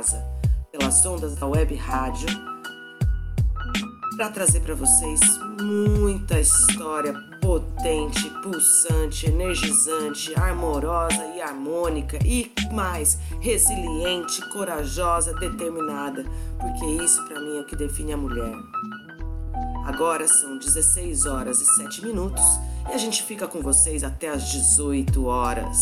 Casa pelas ondas da web rádio para trazer para vocês muita história potente, pulsante, energizante, amorosa e harmônica e mais resiliente, corajosa, determinada, porque isso para mim é o que define a mulher. Agora são 16 horas e 7 minutos e a gente fica com vocês até as 18 horas.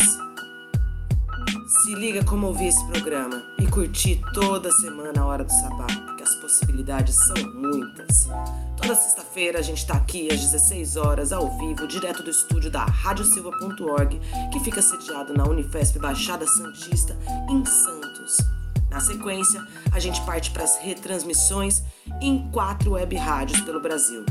Se liga como ouvir esse programa curtir toda semana a Hora do Sabá, porque as possibilidades são muitas. Toda sexta-feira a gente está aqui às 16 horas, ao vivo, direto do estúdio da radiosilva.org, que fica sediado na Unifesp Baixada Santista, em Santos. Na sequência, a gente parte para as retransmissões em quatro web rádios pelo Brasil.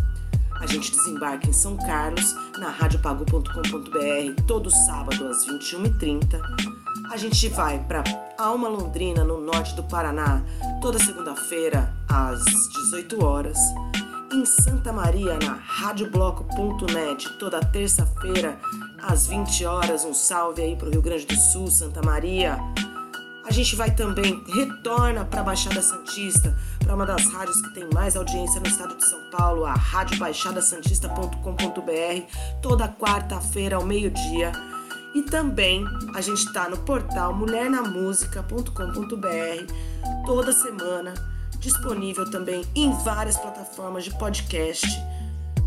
A gente desembarca em São Carlos, na radiopagu.com.br, todo sábado às 21h30 a gente vai para Alma Londrina, no norte do Paraná, toda segunda-feira às 18 horas. Em Santa Maria, na radiobloco.net, toda terça-feira às 20 horas. Um salve aí para o Rio Grande do Sul, Santa Maria. A gente vai também, retorna para a Baixada Santista, para uma das rádios que tem mais audiência no estado de São Paulo, a radiobaixadasantista.com.br, toda quarta-feira ao meio-dia. E também a gente está no portal mulhernamusica.com.br toda semana, disponível também em várias plataformas de podcast.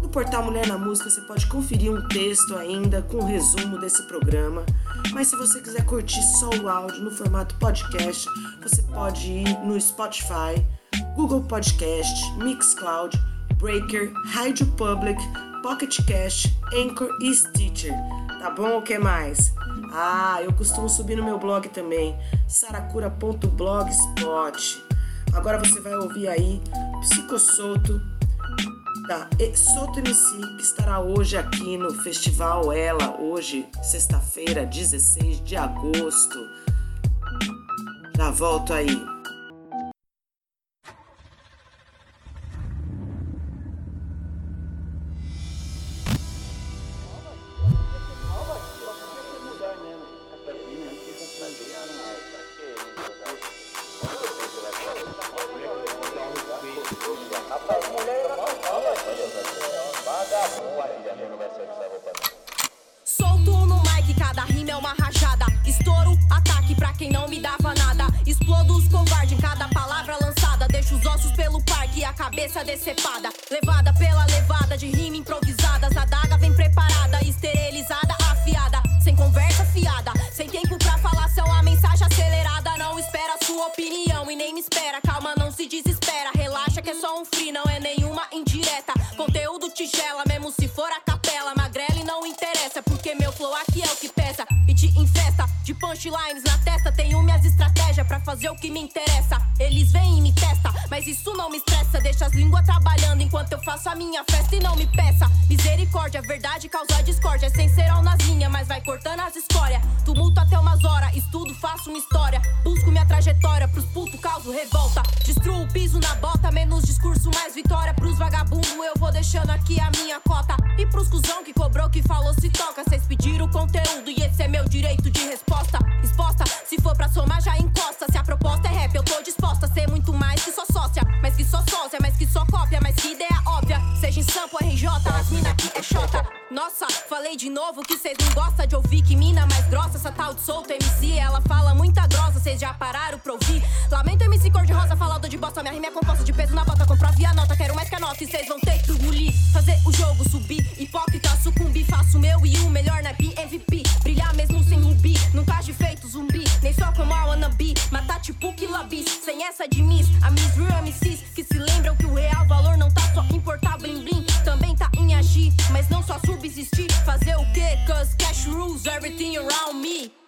No portal Mulher na Música você pode conferir um texto ainda com um resumo desse programa. Mas se você quiser curtir só o áudio no formato podcast, você pode ir no Spotify, Google Podcast, Mixcloud, Breaker, Radio Public, Pocket Cast, Anchor e Stitcher. Tá bom? O que mais? Ah, eu costumo subir no meu blog também, saracura.blogspot. Agora você vai ouvir aí Psicosolto da Soto MC, que estará hoje aqui no Festival Ela, hoje, sexta-feira, 16 de agosto. Já volto aí. quem não me dava nada. Explodo os covardes em cada palavra lançada. Deixo os ossos pelo parque e a cabeça decepada. Levada pela levada de rima improvisadas. A daga vem preparada, esterilizada, afiada. Sem conversa fiada. punchlines na testa, tenho minhas estratégias para fazer o que me interessa. Eles vêm e me testa, mas isso não me estressa. Deixa as línguas trabalhando enquanto eu faço a minha festa e não me peça. Misericórdia, é verdade causa discórdia. Sem ser ao nas linhas, mas vai cortando as escórias. Tumulto até umas horas, estudo, faço uma história. Busco minha trajetória, pros putos causo revolta. Destruo o piso na bota, menos discurso, mais vitória. Pros vagabundo eu vou deixando aqui a minha cota. E pros cuzão que cobrou, que falou, se toca. Cês pediram conteúdo e esse é meu direito de resposta exposta. Se for pra somar, já encosta. Se a proposta é rap, eu tô disposta a ser muito mais que só sócia. Mas que só sócia, mas que só cópia, mas que ideia óbvia. Seja em sampo, RJ, as mina aqui é chota. Nossa, falei de novo que cês não gostam de ouvir. Que mina mais grossa, essa tal de solto MC. Ela fala muita grossa, cês já pararam pra ouvir. Lamento MC cor de rosa, falado de bosta. Minha rima é composta de peso na bota. Comprove a nota, quero mais que a nota. E cês vão ter que engolir. Fazer o jogo subir, hipócrita, sucumbi, Faço meu e o melhor na BMVP triste feito zumbi. Nem só como tá tipo a wannabe, matar tipo que Bis. Sem essa de Miss, a Miss Real MCs. Que se lembram que o real valor não tá só em portar blim blim. Também tá em agir, mas não só subsistir. Fazer o que? Cause cash rules everything around me.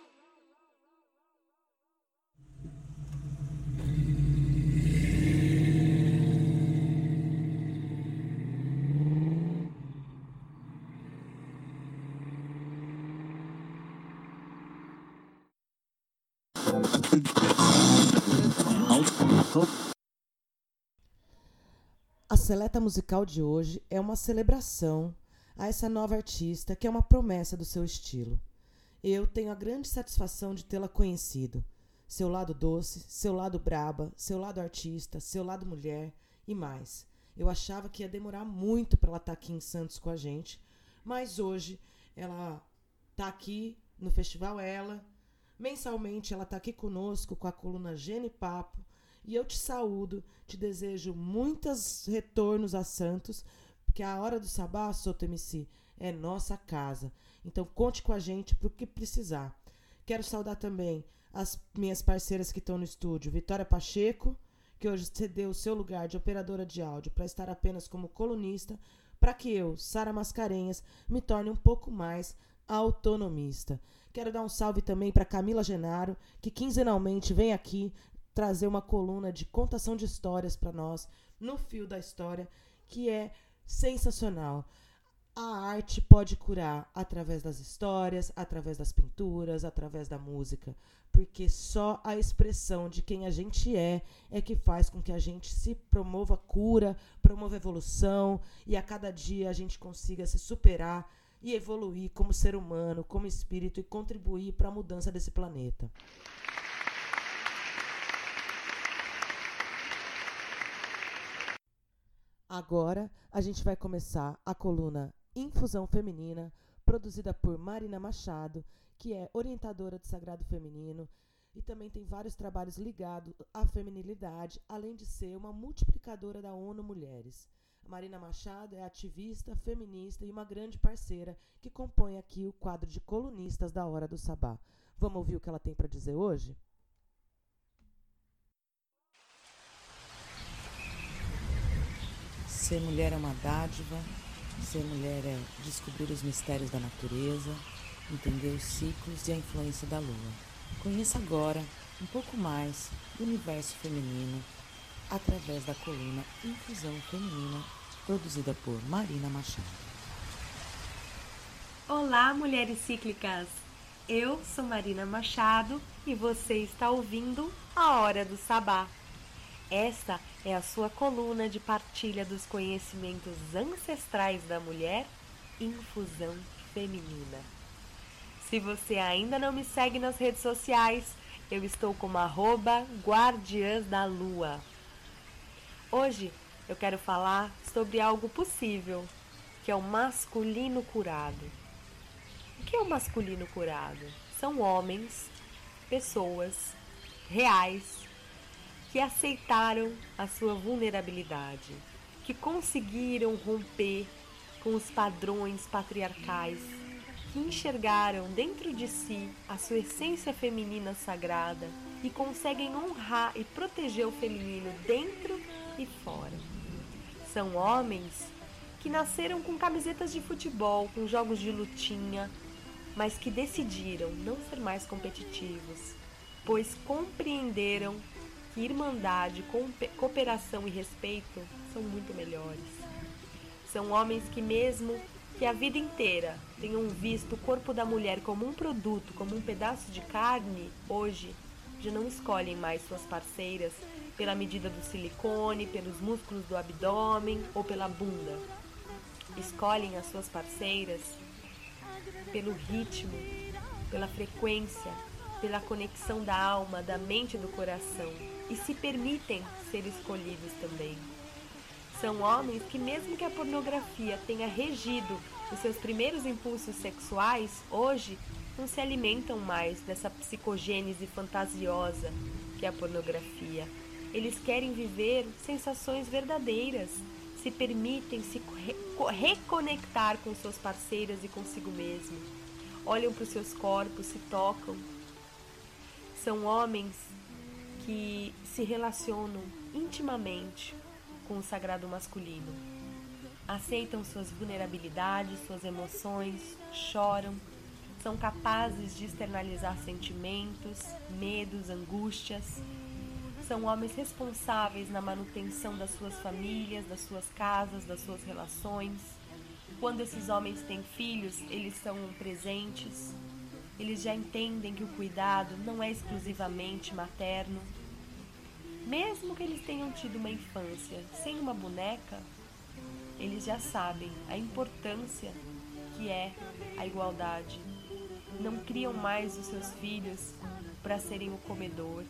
A seleta musical de hoje é uma celebração a essa nova artista que é uma promessa do seu estilo. Eu tenho a grande satisfação de tê-la conhecido. Seu lado doce, seu lado braba, seu lado artista, seu lado mulher e mais. Eu achava que ia demorar muito para ela estar tá aqui em Santos com a gente, mas hoje ela está aqui no Festival Ela. Mensalmente ela está aqui conosco com a coluna Gene Papo e eu te saúdo, te desejo muitos retornos a Santos, porque a hora do sabá, Soto MC, é nossa casa. Então conte com a gente para o que precisar. Quero saudar também as minhas parceiras que estão no estúdio, Vitória Pacheco, que hoje cedeu o seu lugar de operadora de áudio para estar apenas como colunista, para que eu, Sara Mascarenhas, me torne um pouco mais autonomista. Quero dar um salve também para Camila Genaro, que quinzenalmente vem aqui trazer uma coluna de contação de histórias para nós no fio da história, que é sensacional. A arte pode curar através das histórias, através das pinturas, através da música, porque só a expressão de quem a gente é é que faz com que a gente se promova cura, promova evolução e a cada dia a gente consiga se superar e evoluir como ser humano, como espírito e contribuir para a mudança desse planeta. Agora a gente vai começar a coluna Infusão Feminina, produzida por Marina Machado, que é orientadora de Sagrado Feminino e também tem vários trabalhos ligados à feminilidade, além de ser uma multiplicadora da ONU Mulheres. A Marina Machado é ativista, feminista e uma grande parceira que compõe aqui o quadro de colunistas da Hora do Sabá. Vamos ouvir o que ela tem para dizer hoje? Ser mulher é uma dádiva, ser mulher é descobrir os mistérios da natureza, entender os ciclos e a influência da lua. Conheça agora um pouco mais do universo feminino através da coluna Infusão Feminina, produzida por Marina Machado. Olá, mulheres cíclicas! Eu sou Marina Machado e você está ouvindo a Hora do Sabá. Esta é a sua coluna de partilha dos conhecimentos ancestrais da mulher, infusão feminina. Se você ainda não me segue nas redes sociais, eu estou como arroba Guardiãs da Lua. Hoje eu quero falar sobre algo possível, que é o masculino curado. O que é o masculino curado? São homens, pessoas reais, que aceitaram a sua vulnerabilidade, que conseguiram romper com os padrões patriarcais, que enxergaram dentro de si a sua essência feminina sagrada e conseguem honrar e proteger o feminino dentro e fora. São homens que nasceram com camisetas de futebol, com jogos de lutinha, mas que decidiram não ser mais competitivos, pois compreenderam que irmandade, cooperação e respeito são muito melhores. São homens que, mesmo que a vida inteira tenham visto o corpo da mulher como um produto, como um pedaço de carne, hoje já não escolhem mais suas parceiras pela medida do silicone, pelos músculos do abdômen ou pela bunda. Escolhem as suas parceiras pelo ritmo, pela frequência, pela conexão da alma, da mente e do coração e se permitem ser escolhidos também. São homens que, mesmo que a pornografia tenha regido os seus primeiros impulsos sexuais, hoje não se alimentam mais dessa psicogênese fantasiosa que é a pornografia. Eles querem viver sensações verdadeiras, se permitem se reconectar com suas parceiras e consigo mesmo. Olham para os seus corpos, se tocam. São homens que se relacionam intimamente com o sagrado masculino. aceitam suas vulnerabilidades, suas emoções, choram, são capazes de externalizar sentimentos, medos, angústias. São homens responsáveis na manutenção das suas famílias, das suas casas, das suas relações. Quando esses homens têm filhos, eles são presentes. Eles já entendem que o cuidado não é exclusivamente materno. Mesmo que eles tenham tido uma infância sem uma boneca, eles já sabem a importância que é a igualdade. Não criam mais os seus filhos para serem o comedor.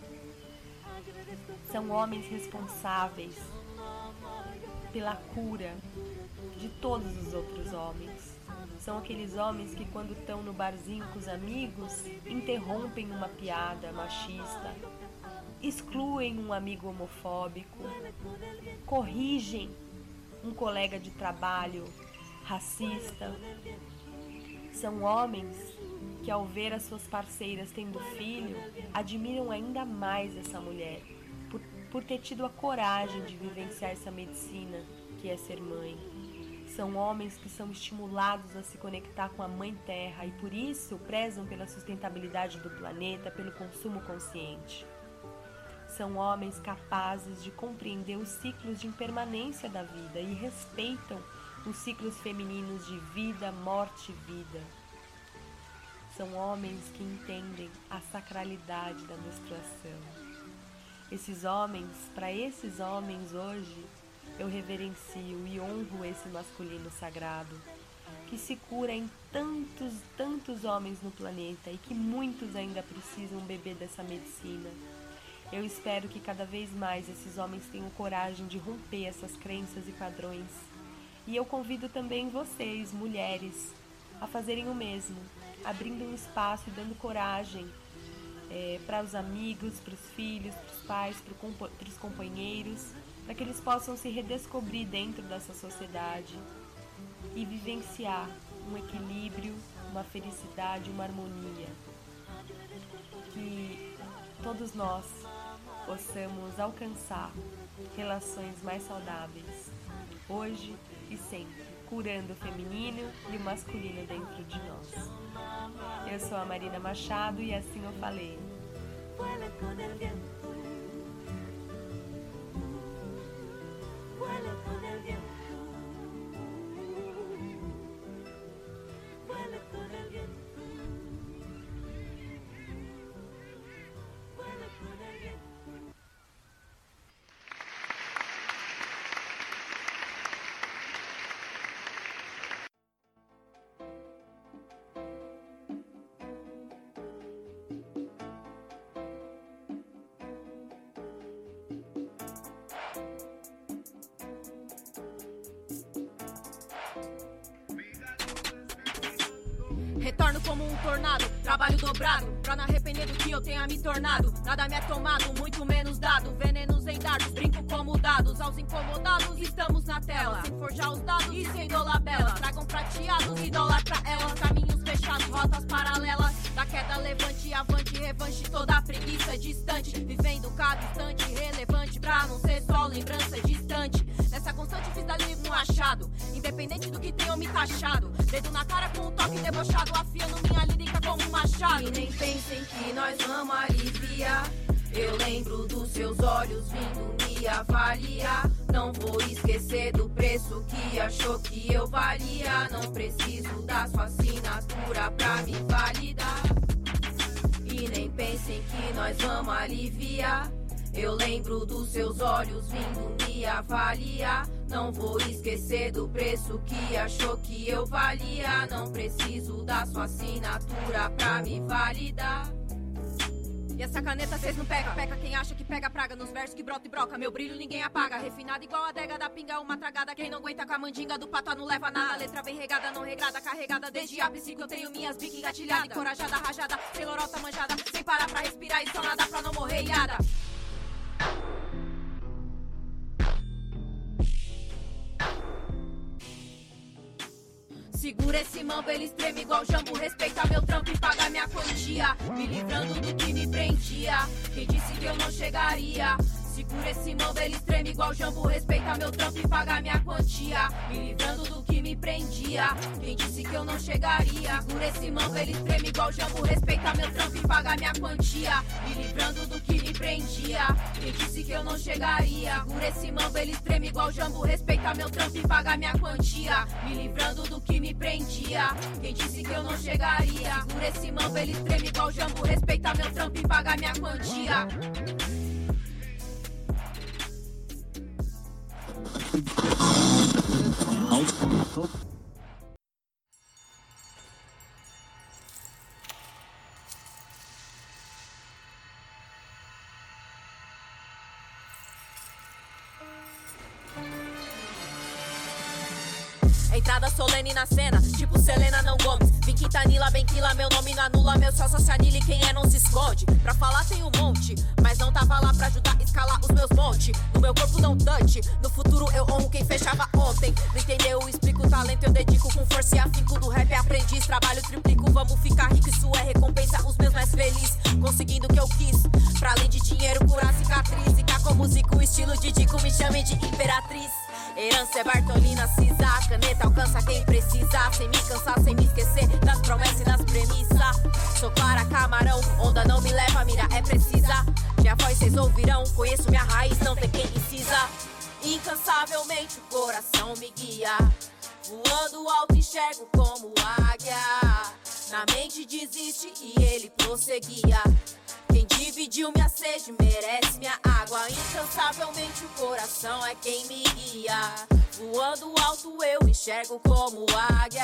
São homens responsáveis pela cura de todos os outros homens. São aqueles homens que, quando estão no barzinho com os amigos, interrompem uma piada machista, excluem um amigo homofóbico, corrigem um colega de trabalho racista. São homens que, ao ver as suas parceiras tendo filho, admiram ainda mais essa mulher por, por ter tido a coragem de vivenciar essa medicina que é ser mãe. São homens que são estimulados a se conectar com a Mãe Terra e por isso prezam pela sustentabilidade do planeta, pelo consumo consciente. São homens capazes de compreender os ciclos de impermanência da vida e respeitam os ciclos femininos de vida, morte e vida. São homens que entendem a sacralidade da menstruação. Esses homens, para esses homens hoje, eu reverencio e honro esse masculino sagrado que se cura em tantos, tantos homens no planeta e que muitos ainda precisam beber dessa medicina eu espero que cada vez mais esses homens tenham coragem de romper essas crenças e padrões. E eu convido também vocês, mulheres, a fazerem o mesmo, abrindo um espaço e dando coragem é, para os amigos, para os filhos, para os pais, para os companheiros, para que eles possam se redescobrir dentro dessa sociedade e vivenciar um equilíbrio, uma felicidade, uma harmonia. Que todos nós possamos alcançar relações mais saudáveis, hoje e sempre, curando o feminino e o masculino dentro de nós. Eu sou a Marina Machado e assim eu falei. Retorno pra não arrepender do que eu tenha me tornado. Nada me é tomado, muito menos dado. Venenos em dardos, brinco como dados. Aos incomodados, estamos na tela. Sem forjar os dados e sem dolabela. Tragam prateados, idolatra elas. Caminhos fechados, rotas paralelas. Da queda levante, avante, revanche. Toda preguiça distante. Vivendo cada instante relevante. Pra não ser só lembrança distante. Nessa constante fiz da livro um achado. Independente do que tenham me taxado. Dedo na cara com um toque debochado afiando E nem pensem que nós vamos aliviar. Eu lembro dos seus olhos vindo me avaliar. Não vou esquecer do preço que achou que eu valia. Não preciso da sua assinatura pra me validar. E nem pensem que nós vamos aliviar. Eu lembro dos seus olhos vindo me avaliar. Não vou esquecer do preço que achou que eu valia. Não preciso da sua assinatura pra me validar. E essa caneta cês não pega, peca quem acha que pega praga nos versos que brota e broca. Meu brilho ninguém apaga, refinado igual a adega da pinga, uma tragada. Quem não aguenta com a mandinga do pato não leva nada. Letra bem regada, não regrada, carregada desde a que eu tenho minhas biques engatilhadas. Encorajada, rajada, sem lorota manjada, sem parar pra respirar e só nada pra não morrer iada. Segura esse mambo, ele treme igual jambo. Respeita meu trampo e paga minha quantia. Me livrando do que me prendia. Quem disse que eu não chegaria? Segura esse mão, ele treme igual jambo. Respeita meu trampo e paga minha quantia. Me livrando do que me prendia. Quem disse que eu não chegaria? Segura esse mão, ele treme igual jambo. Respeita meu trampo e paga minha quantia. Me livrando do que me prendia. Quem disse que eu não chegaria? Segura esse mão, ele treme igual jambo. Respeita meu trampo e paga minha quantia. Me livrando do que me prendia. Quem disse que eu não chegaria? Segura esse mão, ele treme igual jambo. Respeita meu trampo e paga minha quantia. Entrada solene na cena, tipo Selena não Gomes. Vim Quintanila, bem quila, meu nome não anula, meu sócio se anile, quem é não se esconde. Pra falar tem um monte, mas não tava lá pra ajudar a escalar os meus montes. No meu corpo não touch, no futuro eu honro quem fechava ontem. Não entendeu? Eu explico o talento, eu dedico com força e afinco do rap aprendiz. Trabalho triplico, vamos ficar rico, isso é recompensa, os meus mais felizes. Conseguindo o que eu quis, pra além de dinheiro, curar cicatriz. Ficar com músico, estilo de Dico, me chame de imperatriz. Herança é Bartolina, Cisa, caneta alcança quem precisa. Sem me cansar, sem me esquecer das promessas e das premissas. Sou clara, camarão, onda não me leva, mira é precisa. Minha voz vocês ouvirão, conheço minha raiz, não tem quem incisa. Incansavelmente o coração me guia. Voando alto enxergo como águia. Na mente desiste e ele prosseguia. Quem dividiu minha sede merece minha água. Incansavelmente o coração é quem me guia. Voando alto eu enxergo como águia.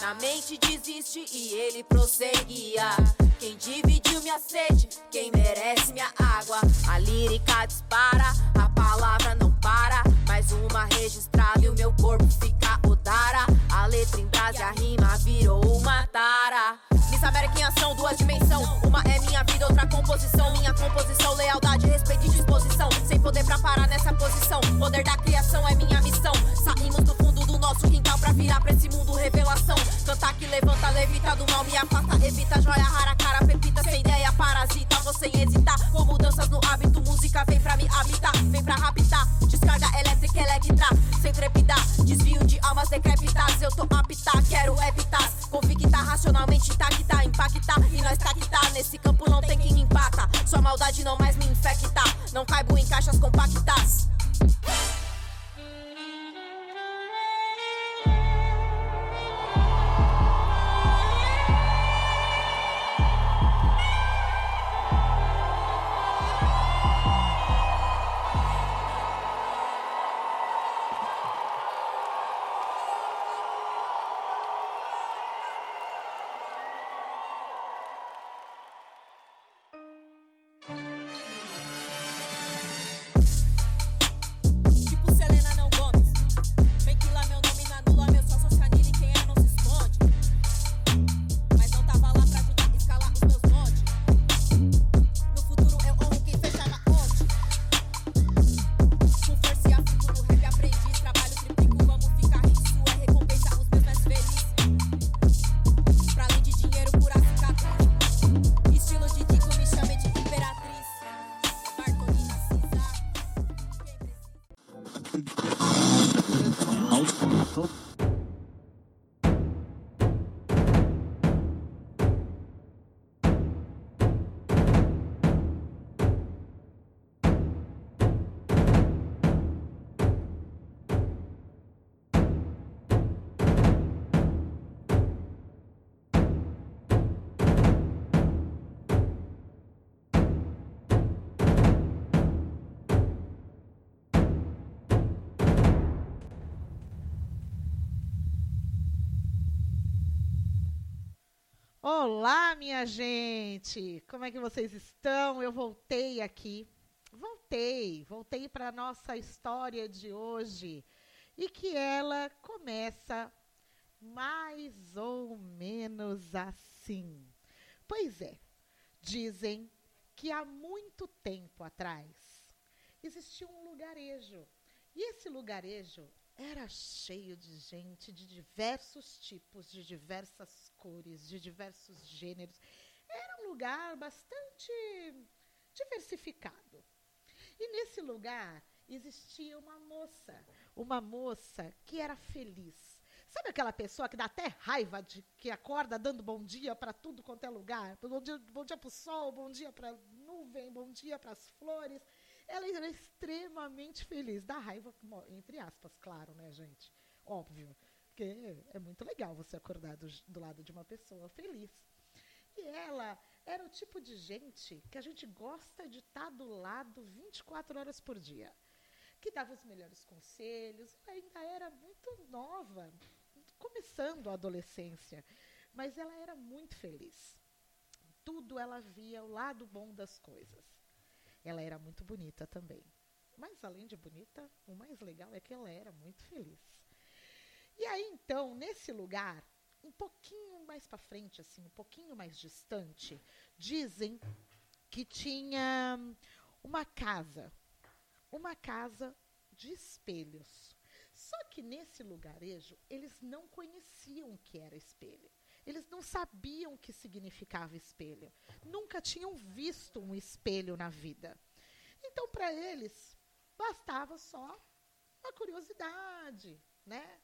Na mente desiste e ele prosseguia. Quem dividiu minha sede, quem merece minha água. A lírica dispara, a palavra não para. Mais uma registrada e o meu corpo fica odara. A letra em brasa e a rima virou uma tara. Miss América ação, duas dimensão. Uma é minha vida, outra composição. Minha composição, lealdade, respeito e disposição. Sem poder pra parar nessa posição. Poder da criação é minha missão. Saímos do fundo do nosso quintal pra virar pra esse mundo revelação. Cantar que levanta, levita do mal, me afasta, evita. Joia rara, cara, pepita, sem ideia, parasita. Vou sem hesitar, com mudanças no hábito. Música vem pra me habitar, vem pra raptar. Descarga elétrica, electra, sem trepidar. Desvio de almas decrépitas, eu tô apta, quero evitar. Convicta, racionalmente intacta, impacta. E nós tá que tá, nesse campo não tem quem me empata. Sua maldade não mais me infecta, não caibo em caixas compactas. Olá, minha gente! Como é que vocês estão? Eu voltei aqui. Voltei, voltei para a nossa história de hoje. E que ela começa mais ou menos assim. Pois é, dizem que há muito tempo atrás existia um lugarejo. E esse lugarejo era cheio de gente de diversos tipos, de diversas cores, de diversos gêneros. Era um lugar bastante diversificado. E nesse lugar existia uma moça, uma moça que era feliz. Sabe aquela pessoa que dá até raiva de que acorda dando bom dia para tudo quanto é lugar? Bom dia, bom dia para o sol, bom dia para a nuvem, bom dia para as flores. Ela era extremamente feliz. Dá raiva, entre aspas, claro, né, gente? Óbvio. Porque é muito legal você acordar do, do lado de uma pessoa feliz. E ela era o tipo de gente que a gente gosta de estar tá do lado 24 horas por dia. Que dava os melhores conselhos. Ela ainda era muito nova, começando a adolescência. Mas ela era muito feliz. Tudo ela via o lado bom das coisas. Ela era muito bonita também. Mas além de bonita, o mais legal é que ela era muito feliz. E aí então, nesse lugar, um pouquinho mais para frente, assim, um pouquinho mais distante, dizem que tinha uma casa, uma casa de espelhos. Só que nesse lugarejo, eles não conheciam o que era espelho. Eles não sabiam o que significava espelho. Nunca tinham visto um espelho na vida. Então, para eles, bastava só a curiosidade, né?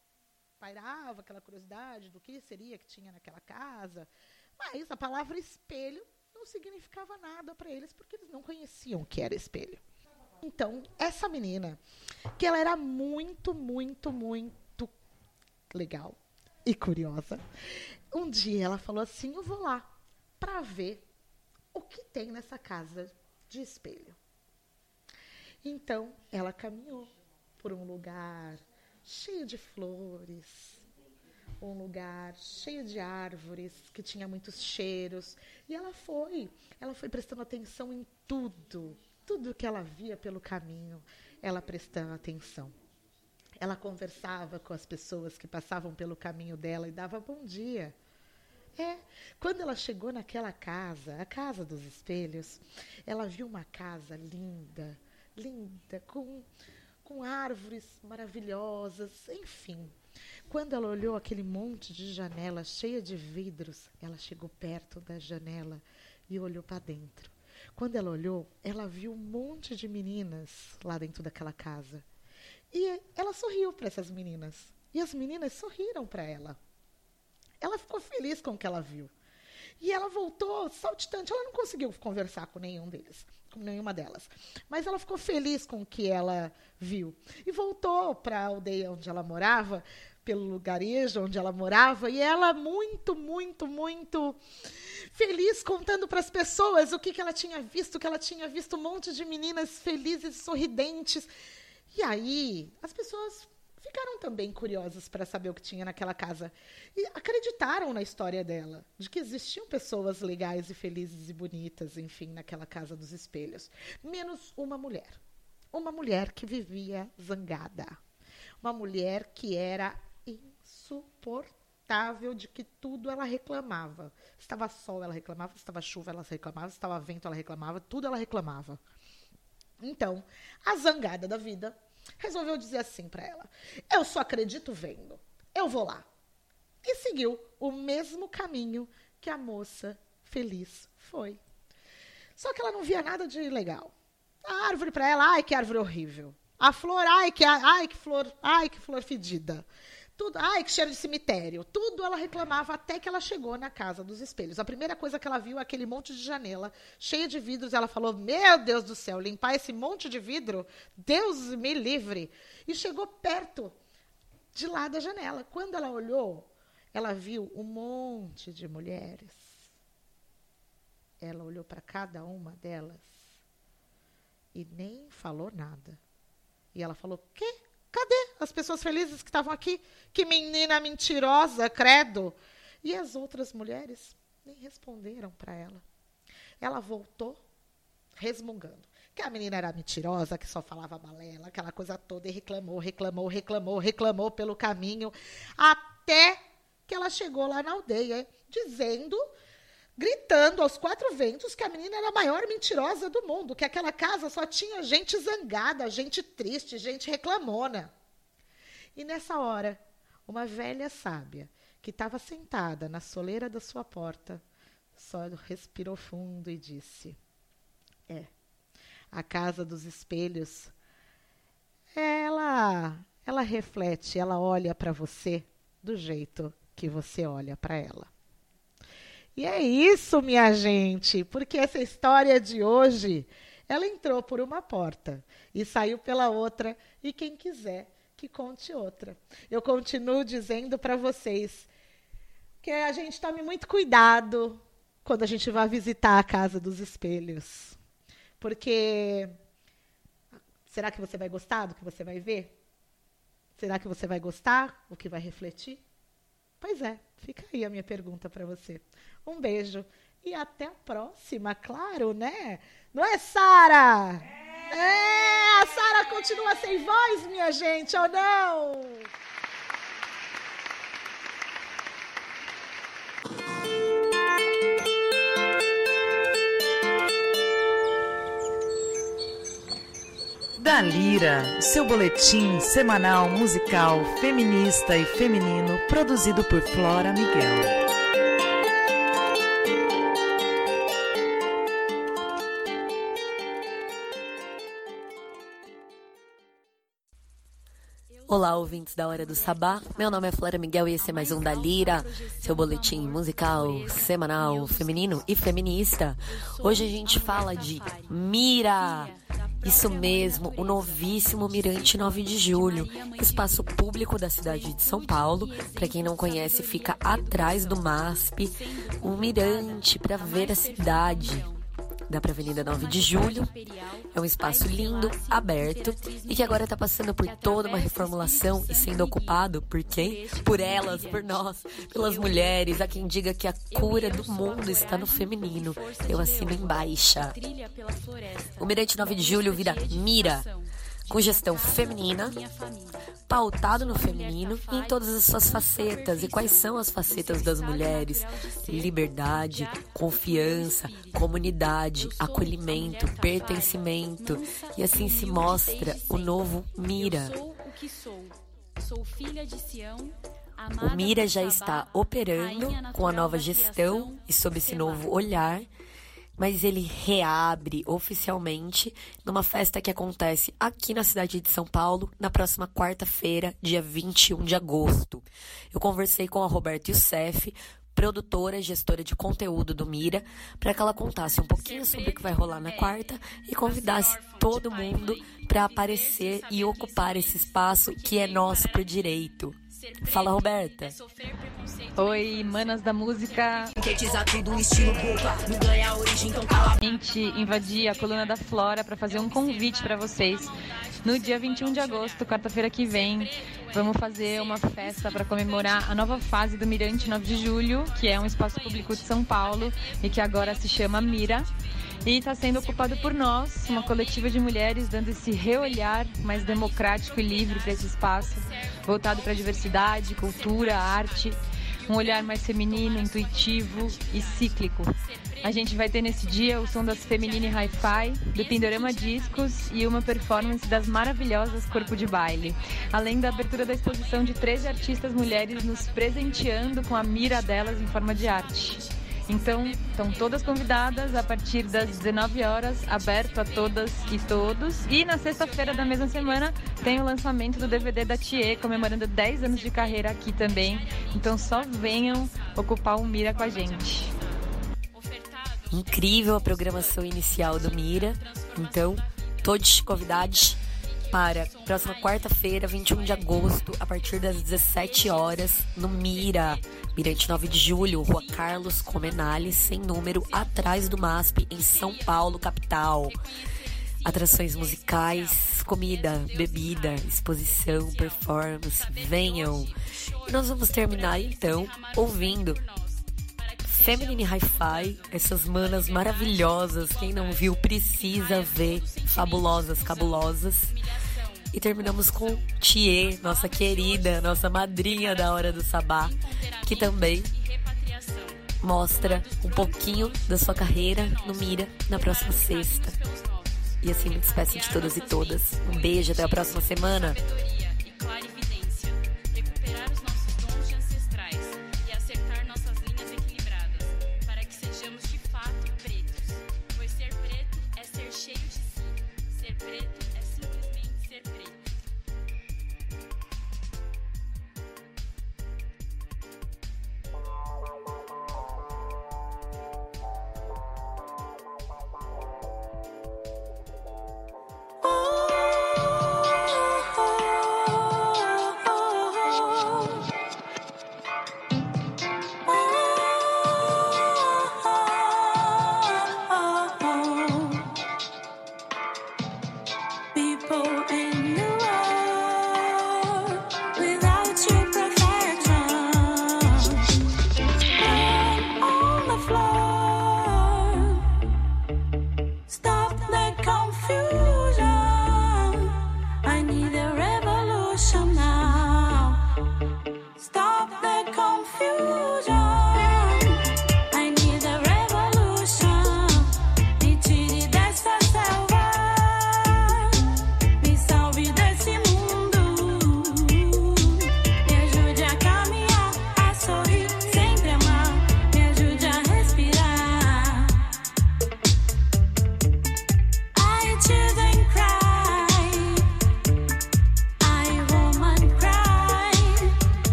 Pairava aquela curiosidade do que seria que tinha naquela casa. Mas a palavra espelho não significava nada para eles, porque eles não conheciam o que era espelho. Então, essa menina, que ela era muito, muito, muito legal e curiosa, um dia ela falou assim: Eu vou lá para ver o que tem nessa casa de espelho. Então, ela caminhou por um lugar cheio de flores, um lugar cheio de árvores, que tinha muitos cheiros, e ela foi, ela foi prestando atenção em tudo, tudo que ela via pelo caminho, ela prestando atenção. Ela conversava com as pessoas que passavam pelo caminho dela e dava bom dia. É, quando ela chegou naquela casa, a casa dos espelhos, ela viu uma casa linda, linda, com, com árvores maravilhosas, enfim. Quando ela olhou aquele monte de janela cheia de vidros, ela chegou perto da janela e olhou para dentro. Quando ela olhou, ela viu um monte de meninas lá dentro daquela casa. E ela sorriu para essas meninas. E as meninas sorriram para ela. Ela ficou feliz com o que ela viu. E ela voltou saltitante. Ela não conseguiu conversar com nenhum deles, com nenhuma delas. Mas ela ficou feliz com o que ela viu. E voltou para a aldeia onde ela morava, pelo lugarejo onde ela morava, e ela muito, muito, muito feliz contando para as pessoas o que, que ela tinha visto, que ela tinha visto um monte de meninas felizes, sorridentes. E aí, as pessoas ficaram também curiosas para saber o que tinha naquela casa e acreditaram na história dela, de que existiam pessoas legais e felizes e bonitas, enfim, naquela casa dos espelhos, menos uma mulher. Uma mulher que vivia zangada. Uma mulher que era insuportável de que tudo ela reclamava. Estava sol, ela reclamava, estava chuva, ela reclamava, estava vento, ela reclamava, tudo ela reclamava. Então, a zangada da vida resolveu dizer assim para ela: Eu só acredito vendo. Eu vou lá. E seguiu o mesmo caminho que a moça feliz foi. Só que ela não via nada de legal. A árvore para ela, ai que árvore horrível. A flor, ai que, ai que flor, ai que flor fedida. Tudo, ai, que cheiro de cemitério. Tudo ela reclamava até que ela chegou na casa dos espelhos. A primeira coisa que ela viu é aquele monte de janela cheia de vidros. Ela falou: Meu Deus do céu, limpar esse monte de vidro? Deus me livre. E chegou perto de lá da janela. Quando ela olhou, ela viu um monte de mulheres. Ela olhou para cada uma delas e nem falou nada. E ela falou: Quê? As pessoas felizes que estavam aqui? Que menina mentirosa, credo. E as outras mulheres nem responderam para ela. Ela voltou resmungando. Que a menina era mentirosa, que só falava balela, aquela coisa toda, e reclamou, reclamou, reclamou, reclamou pelo caminho, até que ela chegou lá na aldeia, dizendo gritando aos quatro ventos que a menina era a maior mentirosa do mundo, que aquela casa só tinha gente zangada, gente triste, gente reclamona. E nessa hora, uma velha sábia, que estava sentada na soleira da sua porta, só respirou fundo e disse: É, a Casa dos Espelhos, ela, ela reflete, ela olha para você do jeito que você olha para ela. E é isso, minha gente, porque essa história de hoje, ela entrou por uma porta e saiu pela outra, e quem quiser que conte outra. Eu continuo dizendo para vocês que a gente tome muito cuidado quando a gente vai visitar a casa dos espelhos. Porque será que você vai gostar do que você vai ver? Será que você vai gostar o que vai refletir? Pois é, fica aí a minha pergunta para você. Um beijo e até a próxima, claro, né? Não é, Sara? É, é a Sara continua sem voz, minha gente, ou não? Da Lira, seu boletim semanal musical feminista e feminino produzido por Flora Miguel. Olá, ouvintes da Hora do Sabá. Meu nome é Flora Miguel e esse é mais um da Lira, seu boletim musical semanal feminino e feminista. Hoje a gente fala de Mira isso mesmo, o novíssimo Mirante 9 de Julho, espaço público da cidade de São Paulo. Para quem não conhece, fica atrás do MASP, um mirante para ver a cidade dá para a Avenida 9 de Julho. É um espaço lindo, aberto e que agora está passando por toda uma reformulação e sendo ocupado por quem? Por elas, por nós, pelas mulheres. Há quem diga que a cura do mundo está no feminino. Eu assino em baixa. O Mirante 9 de Julho vira Mira com gestão feminina, pautado no feminino em todas as suas facetas. E quais são as facetas das mulheres? Liberdade, confiança, comunidade, acolhimento, pertencimento. E assim se mostra o novo Mira. O Mira já está operando com a nova gestão e sob esse novo olhar mas ele reabre oficialmente numa festa que acontece aqui na cidade de São Paulo na próxima quarta-feira, dia 21 de agosto. Eu conversei com a Roberta Youssef, produtora e gestora de conteúdo do Mira, para que ela contasse um pouquinho sobre o que vai rolar na quarta e convidasse todo mundo para aparecer e ocupar esse espaço que é nosso por direito. Fala, Roberta. Oi, manas da música. A gente invadir a coluna da Flora para fazer um convite para vocês. No dia 21 de agosto, quarta-feira que vem, vamos fazer uma festa para comemorar a nova fase do Mirante 9 de Julho, que é um espaço público de São Paulo e que agora se chama Mira e está sendo ocupado por nós, uma coletiva de mulheres dando esse reolhar mais democrático e livre para esse espaço, voltado para a diversidade, cultura, arte, um olhar mais feminino, intuitivo e cíclico. A gente vai ter nesse dia o som das Feminine Hi-Fi, do Pindorama Discos e uma performance das maravilhosas Corpo de Baile. Além da abertura da exposição de 13 artistas mulheres nos presenteando com a mira delas em forma de arte. Então, estão todas convidadas a partir das 19 horas, aberto a todas e todos. E na sexta-feira da mesma semana tem o lançamento do DVD da Thier, comemorando 10 anos de carreira aqui também. Então, só venham ocupar o Mira com a gente. Incrível a programação inicial do Mira. Então, todos convidados para próxima quarta-feira, 21 de agosto, a partir das 17 horas, no Mira, Mirante 9 de Julho, Rua Carlos Comenales, sem número, atrás do MASP, em São Paulo, capital. Atrações musicais, comida, bebida, exposição, performance, venham. E nós vamos terminar então ouvindo Feminine Hi-Fi, essas manas maravilhosas. Quem não viu precisa ver. Fabulosas, cabulosas. E terminamos com Thier, nossa querida, nossa madrinha da Hora do Sabá, que também mostra um pouquinho da sua carreira no Mira na próxima sexta. E assim me despeço de todas e todas. Um beijo, até a próxima semana.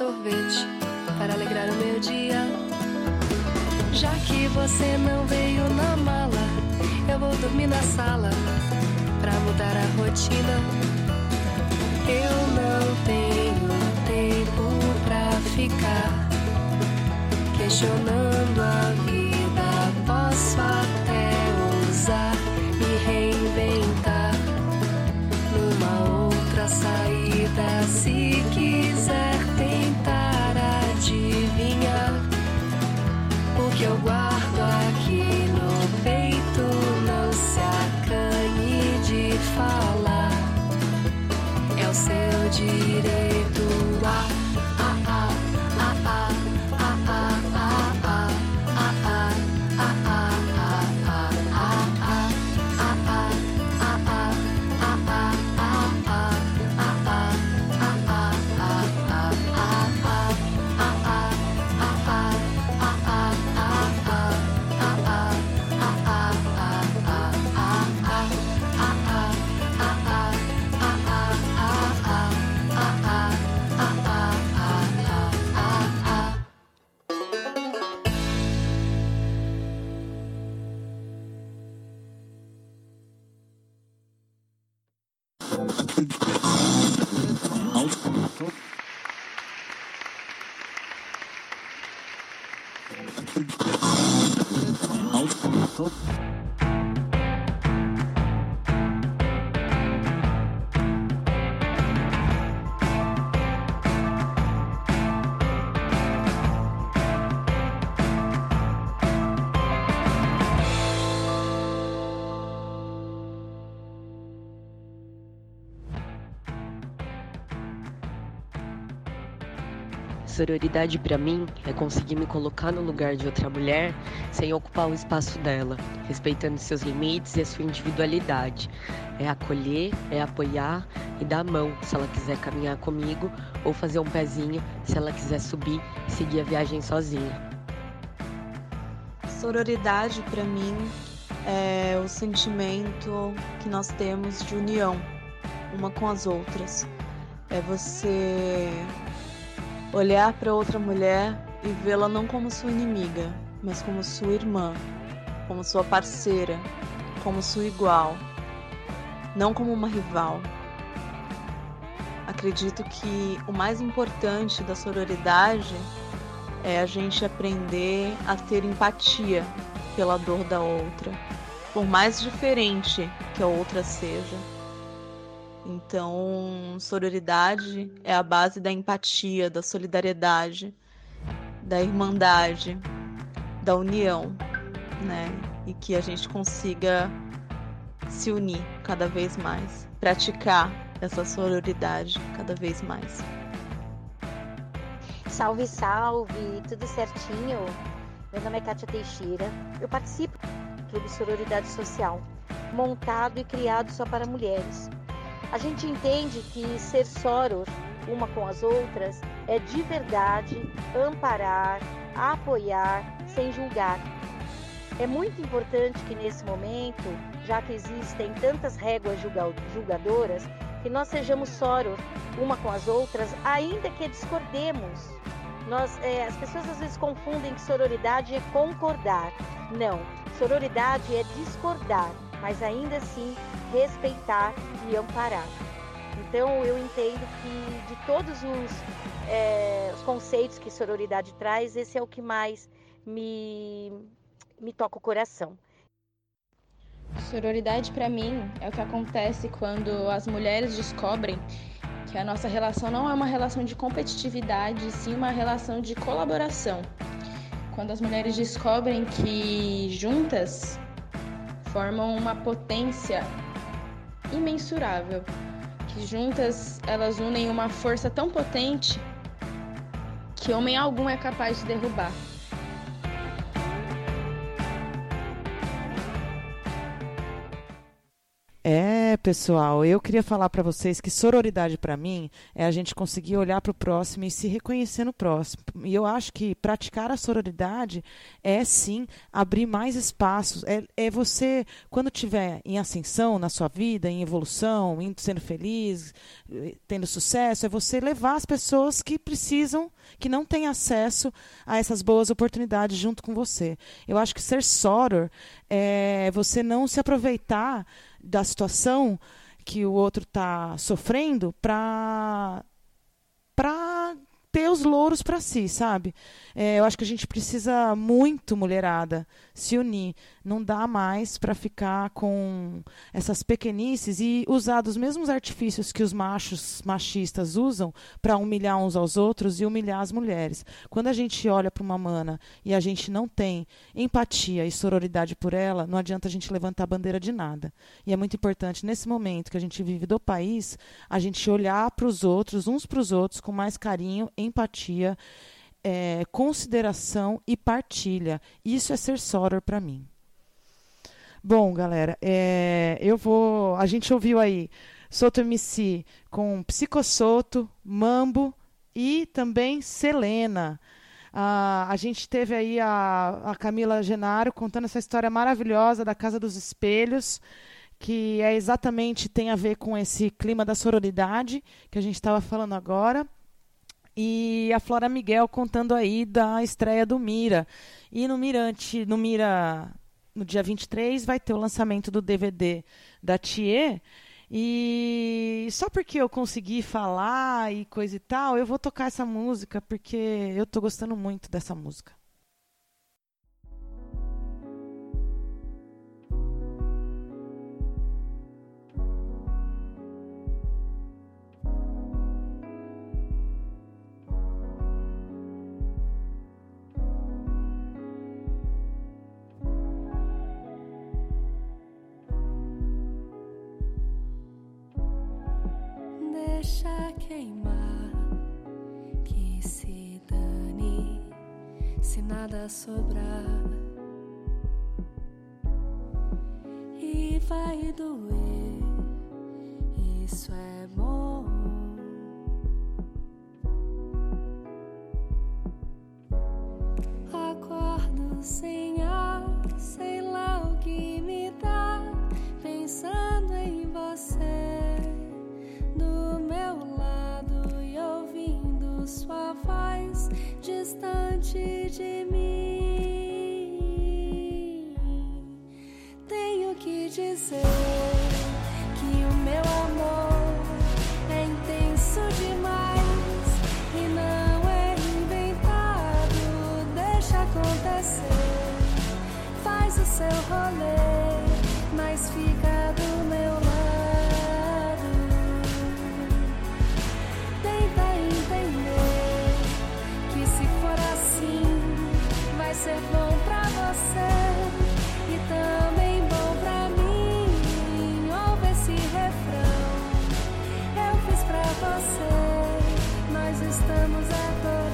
sorvete para alegrar o meu dia. Já que você não Out. Out. Sororidade para mim é conseguir me colocar no lugar de outra mulher sem ocupar o espaço dela, respeitando seus limites e a sua individualidade. É acolher, é apoiar e dar a mão se ela quiser caminhar comigo ou fazer um pezinho se ela quiser subir e seguir a viagem sozinha. Sororidade para mim é o sentimento que nós temos de união uma com as outras. É você olhar para outra mulher e vê-la não como sua inimiga, mas como sua irmã, como sua parceira, como sua igual, não como uma rival. Acredito que o mais importante da sororidade é a gente aprender a ter empatia pela dor da outra, por mais diferente que a outra seja. Então, sororidade é a base da empatia, da solidariedade, da irmandade, da união, né? E que a gente consiga se unir cada vez mais, praticar essa sororidade cada vez mais. Salve, salve, tudo certinho? Meu nome é Kátia Teixeira, eu participo do Clube Sororidade Social, montado e criado só para mulheres. A gente entende que ser soror uma com as outras é de verdade amparar, apoiar, sem julgar. É muito importante que nesse momento, já que existem tantas réguas julgadoras, que nós sejamos soror uma com as outras, ainda que discordemos. Nós, é, as pessoas às vezes confundem que sororidade é concordar. Não, sororidade é discordar, mas ainda assim respeitar e amparar. Então eu entendo que de todos os, é, os conceitos que sororidade traz, esse é o que mais me, me toca o coração. Sororidade para mim é o que acontece quando as mulheres descobrem que a nossa relação não é uma relação de competitividade, sim uma relação de colaboração. Quando as mulheres descobrem que juntas formam uma potência imensurável, que juntas elas unem uma força tão potente que homem algum é capaz de derrubar. É, pessoal, eu queria falar para vocês que sororidade para mim é a gente conseguir olhar para o próximo e se reconhecer no próximo. E eu acho que praticar a sororidade é sim abrir mais espaços. É, é você, quando estiver em ascensão na sua vida, em evolução, indo sendo feliz, tendo sucesso, é você levar as pessoas que precisam, que não têm acesso a essas boas oportunidades junto com você. Eu acho que ser soror é você não se aproveitar da situação que o outro está sofrendo para para ter os louros para si, sabe? É, eu acho que a gente precisa muito, mulherada, se unir. Não dá mais para ficar com essas pequenices e usar dos mesmos artifícios que os machos machistas usam para humilhar uns aos outros e humilhar as mulheres. Quando a gente olha para uma mana e a gente não tem empatia e sororidade por ela, não adianta a gente levantar a bandeira de nada. E é muito importante, nesse momento que a gente vive do país, a gente olhar para os outros, uns para os outros, com mais carinho, empatia é, consideração e partilha. Isso é ser soror para mim. Bom, galera, é, eu vou. A gente ouviu aí Soto MC com Psicossoto, Mambo e também Selena. Ah, a gente teve aí a, a Camila Genaro contando essa história maravilhosa da Casa dos Espelhos, que é exatamente tem a ver com esse clima da sororidade que a gente estava falando agora e a Flora Miguel contando aí da estreia do Mira. E no Mirante, no Mira, no dia 23, vai ter o lançamento do DVD da Thier. E só porque eu consegui falar e coisa e tal, eu vou tocar essa música porque eu tô gostando muito dessa música. Deixa queimar, que se dane se nada sobrar. E vai doer, isso é bom. Acordo sem distante de mim. Tenho que dizer que o meu amor é intenso demais e não é inventado. Deixa acontecer, faz o seu rolê, nós estamos acordados.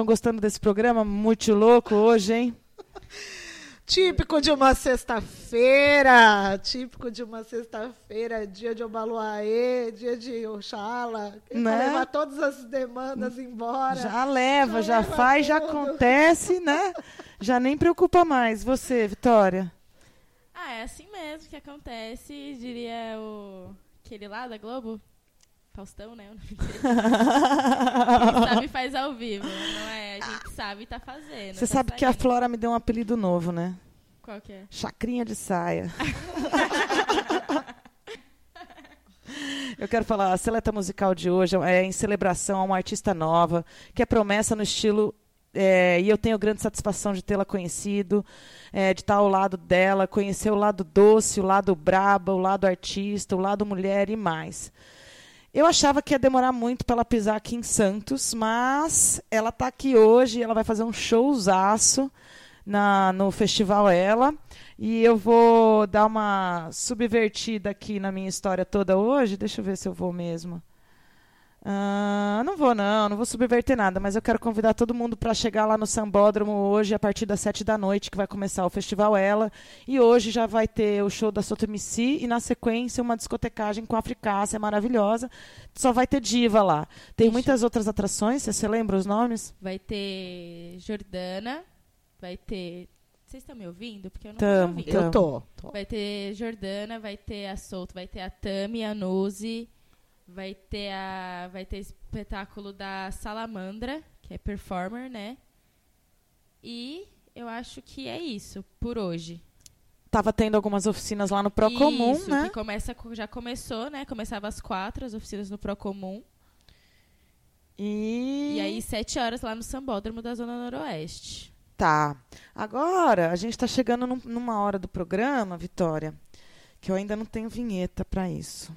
Estão gostando desse programa muito louco hoje, hein? Típico de uma sexta-feira, típico de uma sexta-feira, dia de Obaluaê, dia de Oxala, Né? levar todas as demandas embora. Já leva, já, leva faz, já tudo. acontece, né? Já nem preocupa mais. Você, Vitória? Ah, é assim mesmo que acontece, diria o aquele lá da Globo. Faustão, né? o nome dele. Quem sabe faz ao vivo, não é? A gente sabe e tá fazendo. Você tá sabe que a saindo. Flora me deu um apelido novo, né? Qual que é? Chacrinha de saia. Eu quero falar, a seleta musical de hoje é em celebração a uma artista nova, que é promessa no estilo. é, e eu tenho grande satisfação de tê-la conhecido, é, de estar ao lado dela, conhecer o lado doce, o lado braba, o lado artista, o lado mulher e mais. Eu achava que ia demorar muito para ela pisar aqui em Santos, mas ela está aqui hoje, ela vai fazer um showzaço na, no Festival Ela. E eu vou dar uma subvertida aqui na minha história toda hoje. Deixa eu ver se eu vou mesmo. Ah, não vou, não, não vou subverter nada, mas eu quero convidar todo mundo para chegar lá no Sambódromo hoje, a partir das sete da noite, que vai começar o Festival Ela. E hoje já vai ter o show da Sotomici e, na sequência, uma discotecagem com a Africácia maravilhosa. Só vai ter diva lá. Tem Ixi. muitas outras atrações, você lembra os nomes? Vai ter Jordana, vai ter. Vocês estão me ouvindo? Porque eu não Tamo, tô ouvindo. Eu tô. tô. Vai ter Jordana, vai ter a Souto, vai ter a Tami, a Nuzi, vai ter a vai ter espetáculo da Salamandra, que é performer, né? E eu acho que é isso por hoje. Tava tendo algumas oficinas lá no Procomum, isso, né? que começa co- já começou, né? Começava às quatro as oficinas no Procomum. E... E aí sete horas lá no Sambódromo da Zona Noroeste. Tá. Agora, a gente está chegando num- numa hora do programa, Vitória, que eu ainda não tenho vinheta para isso.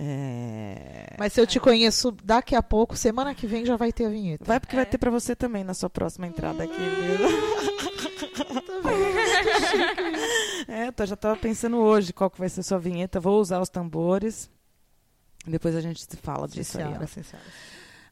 É... Mas se eu te conheço daqui a pouco, semana que vem já vai ter a vinheta. Vai porque vai É. ter para você também na sua próxima entrada aqui, viu? é, tô, já tava pensando hoje qual que vai ser a sua vinheta. Vou usar os tambores. Depois a gente se fala Sim, disso aí. senhora, sim, senhora.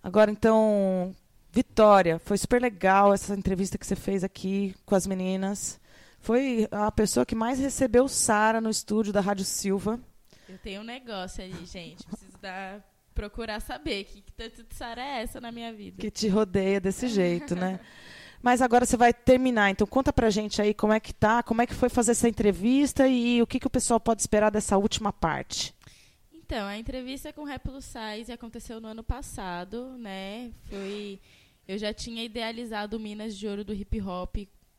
Agora, então, Vitória, foi super legal essa entrevista que você fez aqui com as meninas. Foi a pessoa que mais recebeu Sara no estúdio da Rádio Silva. Eu tenho um negócio ali, gente. Preciso dar, procurar saber que, que tanto de Sara é essa na minha vida. que te rodeia desse jeito, né? Mas agora você vai terminar, então conta pra gente aí como é que tá, como é que foi fazer essa entrevista e o que, que o pessoal pode esperar dessa última parte. Então, a entrevista com o Plus Size aconteceu no ano passado, né? Foi, eu já tinha idealizado o Minas de Ouro do Hip Hop,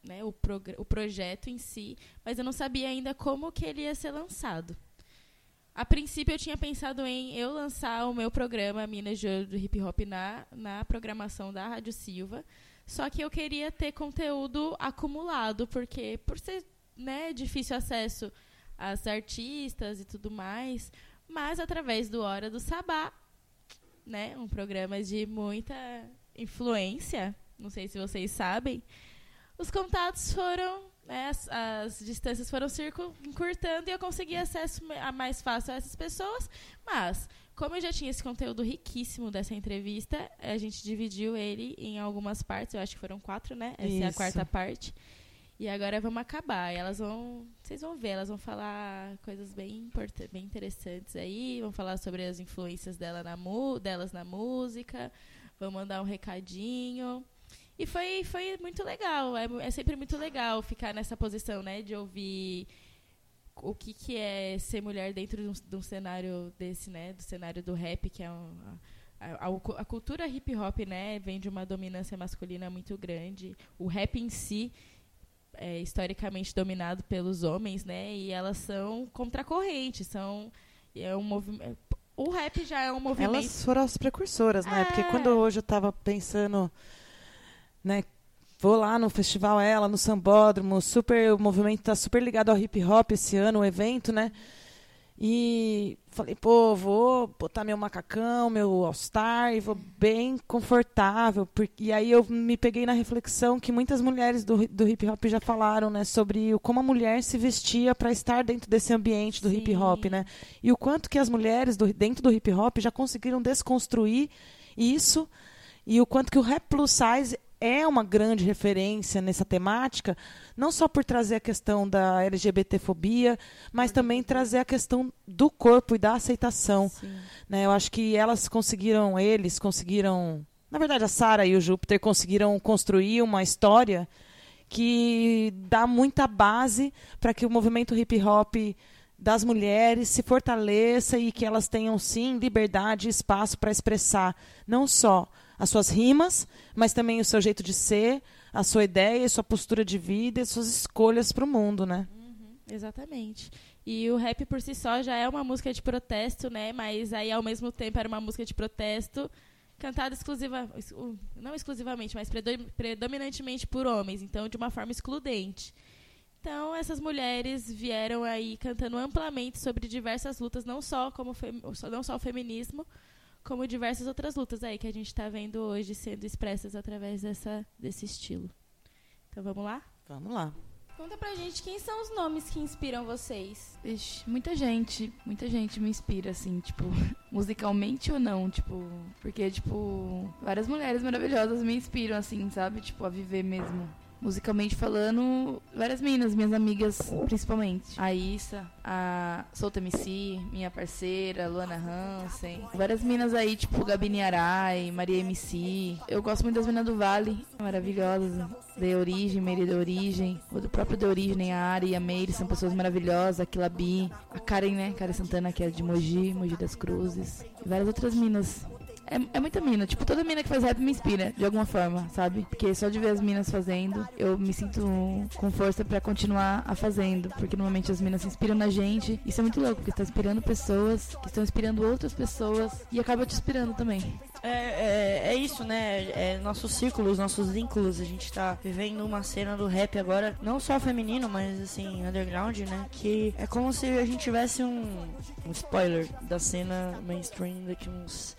né? O, o projeto em si, mas eu não sabia ainda como que ele ia ser lançado. A princípio, eu tinha pensado em eu lançar o meu programa Minas de Ouro do Hip Hop na, na programação da Rádio Silva, só que eu queria ter conteúdo acumulado, porque por ser né, difícil acesso às artistas e tudo mais, mas através do Hora do Sabá, né, um programa de muita influência, não sei se vocês sabem, os contatos foram, né, as, as distâncias foram se encurtando e eu consegui acesso a mais fácil a essas pessoas, mas como eu já tinha esse conteúdo riquíssimo dessa entrevista, a gente dividiu ele em algumas partes, eu acho que foram quatro, né? Essa é a Isso. quarta parte. E agora vamos acabar. E elas vão. Vocês vão ver, elas vão falar coisas bem, bem interessantes aí. Vão falar sobre as influências dela na delas na música. Vão mandar um recadinho. E foi, foi muito legal. É, é sempre muito legal ficar nessa posição, né? De ouvir o que, que é ser mulher dentro de um, de um cenário desse, né? Do cenário do rap, que é um, a, a, a cultura hip hop, né? Vem de uma dominância masculina muito grande. O rap em si é historicamente dominado pelos homens, né? E elas são contracorrentes, são é um movimento. O rap já é um movimento. Elas foram as precursoras, né? Porque É. quando hoje eu tava pensando, né? Vou lá no festival Ela, no Sambódromo, super, o movimento tá super ligado ao hip hop esse ano, o evento, né? E falei, pô, vou botar meu macacão, meu All-Star e vou bem confortável. Porque, e aí eu me peguei na reflexão que muitas mulheres do, do hip hop já falaram, né? Sobre o, como a mulher se vestia para estar dentro desse ambiente do hip hop, Sim. né? E o quanto que as mulheres do, dentro do hip hop já conseguiram desconstruir isso e o quanto que o Rap Plus Size é uma grande referência nessa temática, não só por trazer a questão da LGBTfobia, mas também trazer a questão do corpo e da aceitação. Né? Eu acho que elas conseguiram, eles conseguiram, na verdade a Sara e o Júpiter conseguiram construir uma história que dá muita base para que o movimento hip hop das mulheres se fortaleça e que elas tenham sim liberdade e espaço para expressar não só as suas rimas, mas também o seu jeito de ser, a sua ideia, a sua postura de vida e suas escolhas para o mundo, né? Exatamente. E o rap por si só já é uma música de protesto, né? Mas aí ao mesmo tempo era uma música de protesto cantada exclusiva, ex- não exclusivamente, mas predo- predominantemente por homens, então de uma forma excludente. Então, essas mulheres vieram aí cantando amplamente sobre diversas lutas, não só como não só o feminismo, como diversas outras lutas aí que a gente está vendo hoje sendo expressas através dessa, desse estilo. Então, vamos lá? Vamos lá. Conta pra gente quem são os nomes que inspiram vocês. Ixi, muita gente, muita gente me inspira, assim, tipo, musicalmente ou não, tipo, porque, tipo, várias mulheres maravilhosas me inspiram, assim, sabe? Tipo, a viver mesmo. Musicalmente falando, várias meninas, minhas amigas, principalmente. A Issa, a Solta MC, minha parceira, Luana Hansen. Várias meninas aí, tipo Gabine Arai, Maria MC. Eu gosto muito das meninas do Vale, maravilhosas. De Origem, Meire de Origem. O do próprio De Origem, a Ari e a Meire são pessoas maravilhosas. A Kilabi, a Karen, né? Karen Santana, que é de Mogi, Mogi das Cruzes. E várias outras minas. É, é muita mina, tipo, toda mina que faz rap me inspira, de alguma forma, sabe? Porque só de ver as minas fazendo, eu me sinto com força pra continuar a fazendo. Porque normalmente as minas se inspiram na gente. Isso é muito louco, porque está inspirando pessoas que estão inspirando outras pessoas e acaba te inspirando também. É, é, é isso, né? É nossos círculos, nossos vínculos. A gente tá vivendo uma cena do rap agora, não só feminino, mas assim, underground, né? Que é como se a gente tivesse um, um spoiler da cena mainstream daqui uns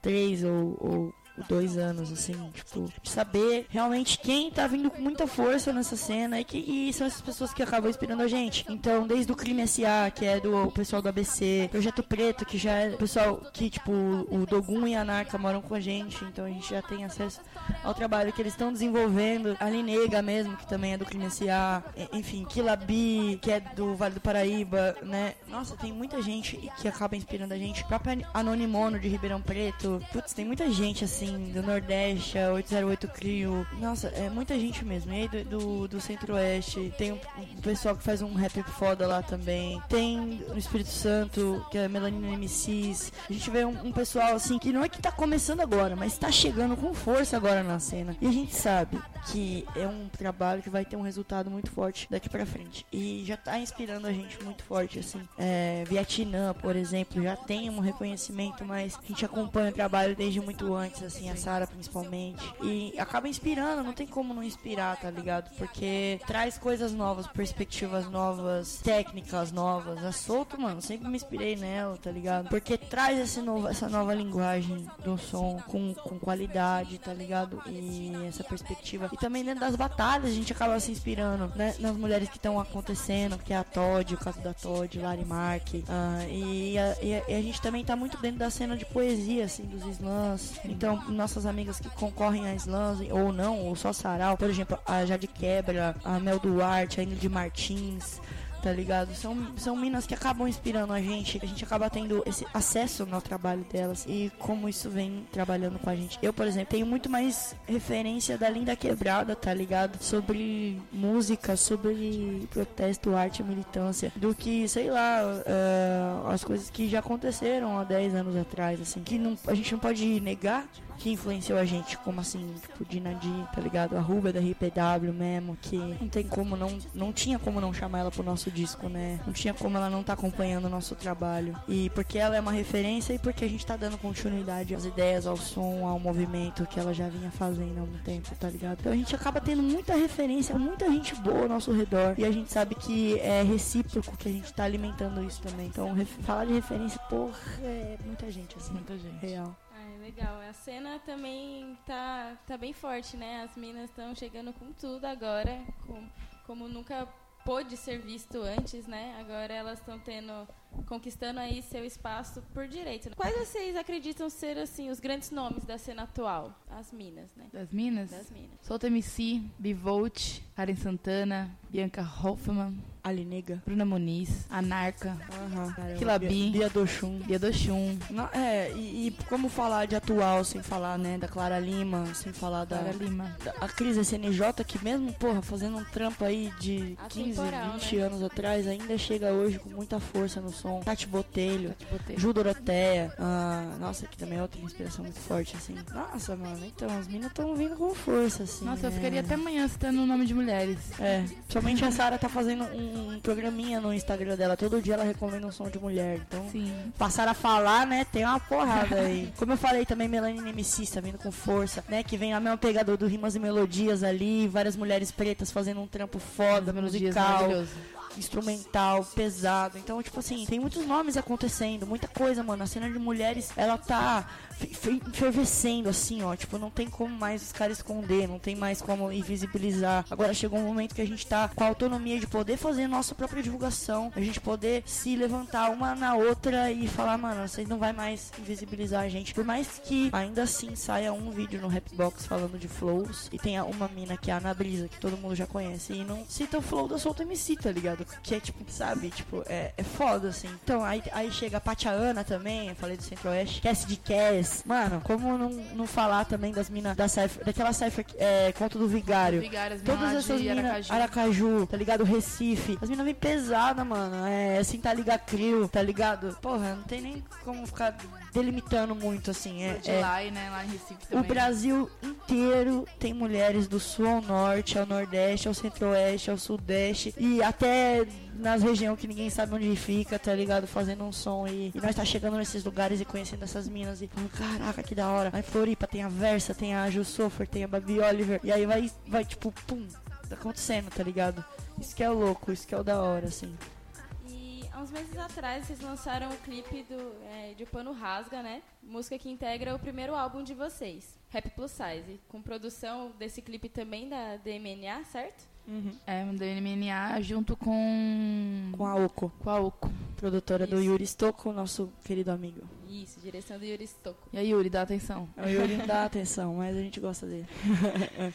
três ou, ou dois anos, assim, tipo, de saber realmente quem tá vindo com muita força nessa cena e, que, e são essas pessoas que acabam inspirando a gente. Então, desde o Crime SA, que é do pessoal do ABC, Projeto Preto, que já é o pessoal que, tipo, o Dogun e a Narca moram com a gente, então a gente já tem acesso ao trabalho que eles estão desenvolvendo. A Linega mesmo, que também é do Crime SA, enfim, Kilabi, que é do Vale do Paraíba, né? Nossa, tem muita gente que acaba inspirando a gente. O próprio Anonimono de Ribeirão Preto. Putz, tem muita gente assim, do Nordeste, a 808 Crio. Nossa, é muita gente mesmo. E aí do, do, do Centro-Oeste, tem um, um pessoal que faz um rap foda lá também. Tem no Espírito Santo, que é Melanina MCs. A gente vê um, um pessoal assim que não é que tá começando agora, mas tá chegando com força agora na cena. E a gente sabe que é um trabalho que vai ter um resultado muito forte daqui pra frente. E já tá inspirando a gente muito forte, assim. É, Vietnã, por exemplo, já tem um reconhecimento, mas a gente acompanha o trabalho desde muito antes, assim, a Sara principalmente. E acaba inspirando, não tem como não inspirar, tá ligado? Porque traz coisas novas, perspectivas novas, técnicas novas. A Solto, mano, sempre me inspirei nela, tá ligado? Porque traz esse novo, essa nova linguagem do som com, com qualidade, tá ligado? E essa perspectiva. E também dentro das batalhas a gente acaba se inspirando, né? Nas mulheres que estão acontecendo, que é a Todd, o caso da Todd, Lari Mark. a, e a- e a gente também tá muito dentro da cena de poesia, assim, dos slams. Então, nossas amigas que concorrem a slams, ou não, ou só sarau, por exemplo, a Jade Quebra, a Mel Duarte, a Ingrid Martins tá ligado? São, são minas que acabam inspirando a gente, a gente acaba tendo esse acesso no trabalho delas e como isso vem trabalhando com a gente. Eu, por exemplo, tenho muito mais referência da Linda Quebrada, tá ligado? Sobre música, sobre protesto, arte militância, do que, sei lá, é, as coisas que já aconteceram há 10 anos atrás, assim, que não, a gente não pode negar que influenciou a gente, como assim, tipo, Dina D, tá ligado? A Ruba da RPW mesmo, que não tem como não, não tinha como não chamar ela pro nosso disco, né? Não tinha como ela não tá acompanhando o nosso trabalho. E porque ela é uma referência e porque a gente tá dando continuidade às ideias, ao som, ao movimento que ela já vinha fazendo há um tempo, tá ligado? Então a gente acaba tendo muita referência, muita gente boa ao nosso redor. E a gente sabe que é recíproco que a gente tá alimentando isso também. Então, falar de referência, porra, é muita gente, assim. Muita gente. Real. Legal. A cena também tá, tá bem forte, né? As minas estão chegando com tudo agora, com, como nunca pôde ser visto antes, né? Agora elas estão tendo conquistando aí seu espaço por direito. Quais vocês acreditam ser assim os grandes nomes da cena atual? As minas, né? Das minas? Das minas. Solta MC, Bivolt, Karen Santana, Bianca Hoffman, Alinega, Bruna Muniz, Anarca, Caramba, Kilabi, Bia- Dochum. Bia Dochum. Não, é, e, e como falar de atual sem falar, né, da Clara Lima, sem falar da. Clara Lima. da- a Cris SNJ, que mesmo, porra, fazendo um trampo aí de 15, Atemporal, 20 né? anos atrás, ainda chega hoje com muita força no Tati Botelho, Botelho. Ju Doroteia, ah, nossa, que também é outra inspiração muito forte, assim. Nossa, mano, então, as minas estão vindo com força, assim. Nossa, eu né? ficaria até amanhã citando o nome de mulheres. É, somente a Sara tá fazendo um, um, programinha no Instagram dela. Todo dia ela recomenda um som de mulher. Então, Sim. passaram a falar, né? Tem uma porrada aí. Como eu falei também, Melanie MC tá vindo com força, né? Que vem a mesma pegada do Rimas e Melodias ali. Várias mulheres pretas fazendo um trampo foda, Melodias musical. Instrumental, pesado. Então, tipo assim, tem muitos nomes acontecendo, muita coisa, mano. A cena de mulheres, ela tá fe- fe- fervescendo, assim, ó. Tipo, não tem como mais os caras esconder, não tem mais como invisibilizar. Agora chegou um momento que a gente tá com a autonomia de poder fazer nossa própria divulgação, a gente poder se levantar uma na outra e falar, mano, vocês não vai mais invisibilizar a gente. Por mais que ainda assim saia um vídeo no Rapbox falando de flows e tenha uma mina que é a Ana Brisa, que todo mundo já conhece, e não cita o flow da Solta MC, tá ligado? Que é tipo, sabe, tipo, é, é foda assim. Então aí, aí chega a Patiana também, eu falei do Centro-Oeste, Cass Cass. Mano, como não, não falar também das minas da Cypher, daquela Cypher é, Conto do Vigário. Vigário, as Todas essas minas, Aracaju. Aracaju, tá ligado? Recife. As minas vêm pesada, mano. É, assim, tá ligado? Crio, tá ligado? Porra, não tem nem como ficar delimitando muito, assim. É, De é- lá e né, lá em Recife o também. Brasil inteiro tem mulheres do sul ao norte, ao nordeste, ao centro-oeste, ao sudeste e até nas regiões que ninguém sabe onde fica, tá ligado? Fazendo um som e, e nós tá chegando nesses lugares e conhecendo essas minas e falando, caraca, que da hora. Aí Floripa tem a Versa, tem a Ju Sofer, tem a Babi Oliver e aí vai, vai tipo, pum, tá acontecendo, tá ligado? Isso que é o louco, isso que é o da hora, assim. Há uns meses atrás vocês lançaram o clipe do, é, de Pano Rasga, né? Música que integra o primeiro álbum de vocês, Rap Plus Size, com produção desse clipe também da DMNA, certo? É, um DMNA junto com. Com a Oco. Com a Oco. Produtora do Isso. Yuri Stocco, nosso querido amigo. Isso, direção do Yuri Stocco. E aí, Yuri, dá atenção. O Yuri não dá atenção, mas a gente gosta dele.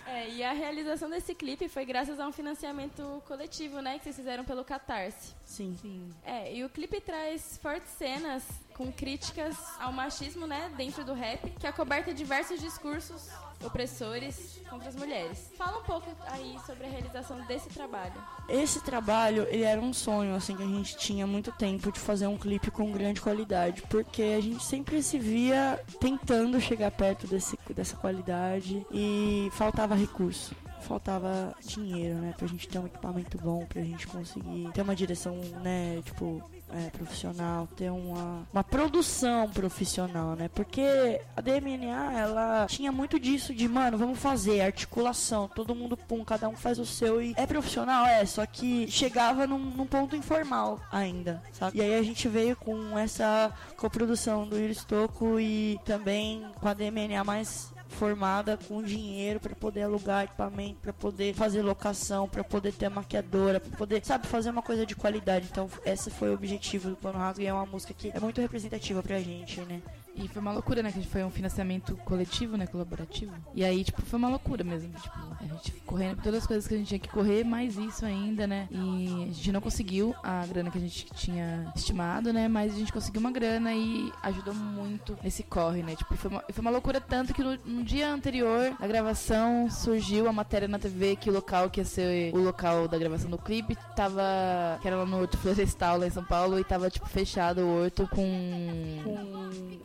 É, e a realização desse clipe foi graças a um financiamento coletivo, né? Que vocês fizeram pelo Catarse. Sim. Sim. É, e o clipe traz fortes cenas com críticas ao machismo, né, dentro do rap, que acoberta diversos discursos opressores contra as mulheres. Fala um pouco aí sobre a realização desse trabalho. Esse trabalho, ele era um sonho, assim, que a gente tinha muito tempo de fazer um clipe com grande qualidade, porque a gente sempre se via tentando chegar perto desse, dessa qualidade e faltava recurso. Faltava dinheiro, né? Pra gente ter um equipamento bom, pra gente conseguir ter uma direção, né? Tipo, é, profissional, ter uma, uma produção profissional, né? Porque a DMNA, ela tinha muito disso de, mano, vamos fazer articulação, todo mundo, pum, cada um faz o seu e é profissional, é, só que chegava num, num ponto informal ainda, sabe? E aí a gente veio com essa coprodução do Iris Toco e também com a DMNA mais formada com dinheiro para poder alugar equipamento, para poder fazer locação, para poder ter maquiadora, para poder, sabe, fazer uma coisa de qualidade. Então, esse foi o objetivo do Plano Rasgo e é uma música que é muito representativa pra gente, né? E foi uma loucura, né? Que foi um financiamento coletivo, né? Colaborativo. E aí, tipo, foi uma loucura mesmo. Tipo, a gente correndo por todas as coisas que a gente tinha que correr, mais isso ainda, né? E a gente não conseguiu a grana que a gente tinha estimado, né? Mas a gente conseguiu uma grana e ajudou muito nesse corre, né? Tipo, foi uma, foi uma loucura tanto que no, no dia anterior da gravação surgiu a matéria na TV que o local que ia ser o local da gravação do clipe tava. que era lá no Horto Florestal, lá em São Paulo, e tava, tipo, fechado o horto com.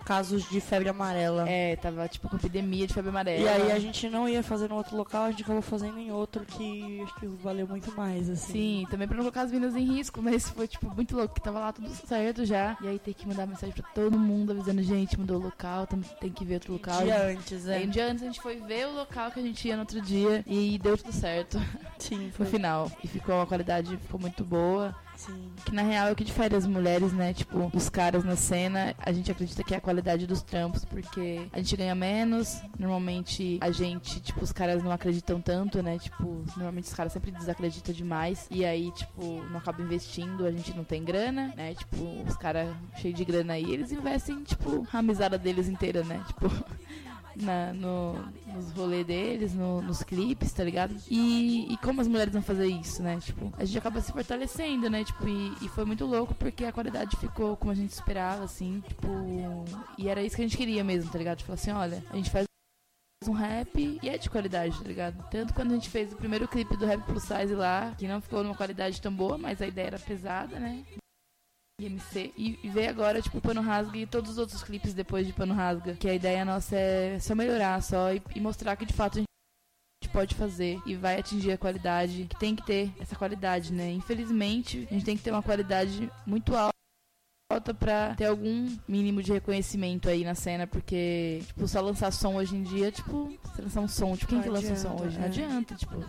Com casos de febre amarela. É, tava tipo com epidemia de febre amarela. E aí a gente não ia fazer no outro local, a gente acabou fazendo em outro que acho que valeu muito mais, assim. Sim, também pra não colocar as meninas em risco, mas foi tipo muito louco, que tava lá tudo certo já. E aí tem que mandar mensagem pra todo mundo avisando, gente, mudou o local, tem que ver outro local. dia antes, é. Aí um dia antes a gente foi ver o local que a gente ia no outro dia e deu tudo certo. Sim, No final. E ficou uma qualidade, ficou muito boa. Sim. Que na real é o que difere as mulheres, né? Tipo, dos caras na cena. A gente acredita que é a qualidade dos trampos, porque a gente ganha menos. Normalmente a gente, tipo, os caras não acreditam tanto, né? Tipo, normalmente os caras sempre desacreditam demais. E aí, tipo, não acaba investindo, a gente não tem grana, né? Tipo, os caras cheios de grana aí, eles investem, tipo, a mesada deles inteira, né? Tipo. na- no, nos rolês deles, no- nos clipes, tá ligado? E, e como as mulheres vão fazer isso, né? Tipo, a gente acaba se fortalecendo, né? Tipo, e, e foi muito louco porque a qualidade ficou como a gente esperava, assim, tipo, e era isso que a gente queria mesmo, tá ligado? Tipo assim, olha, a gente faz um rap e é de qualidade, tá ligado? Tanto quando a gente fez o primeiro clipe do Rap Plus Size lá, que não ficou numa qualidade tão boa, mas a ideia era pesada, né? E, e veio agora, tipo, Pano Rasga e todos os outros clipes depois de Pano Rasga. Que a ideia nossa é só melhorar, só e, e mostrar que de fato a gente pode fazer e vai atingir a qualidade que tem que ter essa qualidade, né? Infelizmente, a gente tem que ter uma qualidade muito alta falta pra ter algum mínimo de reconhecimento aí na cena, porque, tipo, só lançar som hoje em dia, tipo, lançar um som, tipo, quem Não que lança um som hoje? Não é. adianta, tipo.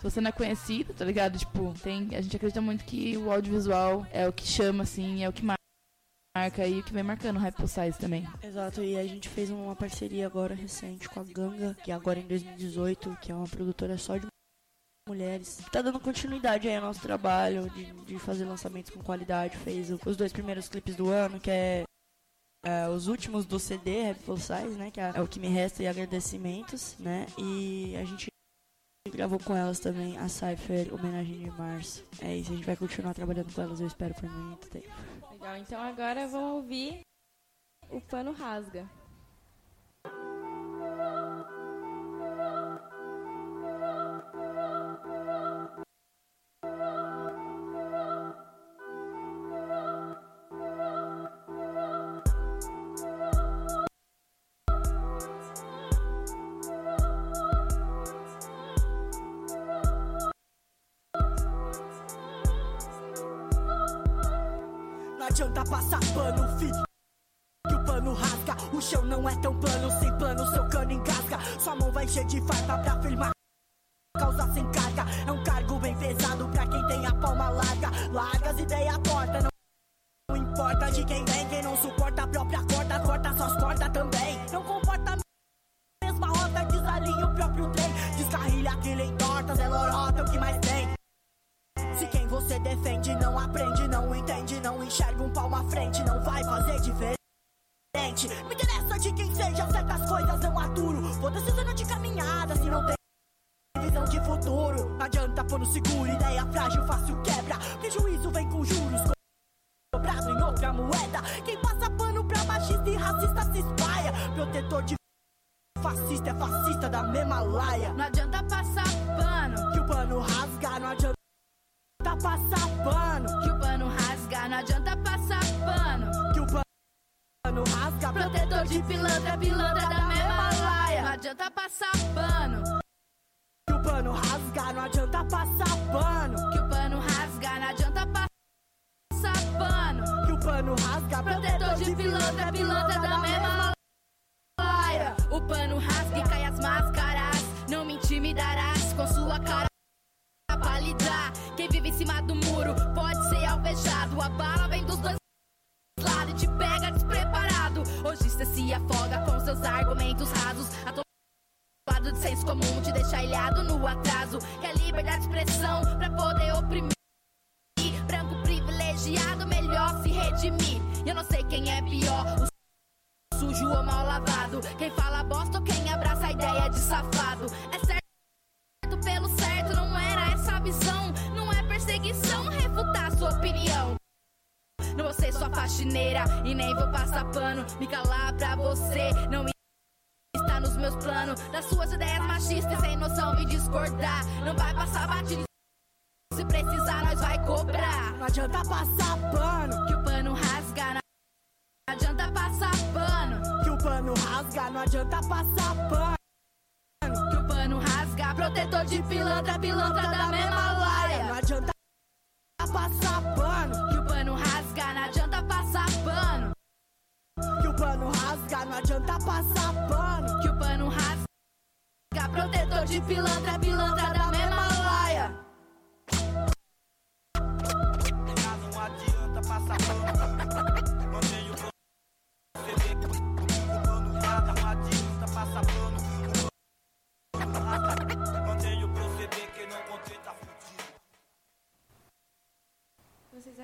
Se você não é conhecido, tá ligado? Tipo, tem, a gente acredita muito que o audiovisual é o que chama, assim, é o que mar- marca aí, o que vem marcando o Plus Size também. Exato, e a gente fez uma parceria agora recente com a Ganga, que é agora em 2018, que é uma produtora só de mulheres. Tá dando continuidade aí ao nosso trabalho de, de fazer lançamentos com qualidade. Fez os dois primeiros clipes do ano, que é, é, os últimos do CD, Rap Full Size, né? Que é, é o que me resta e agradecimentos, né? E a gente gravou com elas também a Cypher Homenagem de Março. É isso, a gente vai continuar trabalhando com elas, eu espero por muito tempo. Legal, então agora vamos ouvir o pano rasga.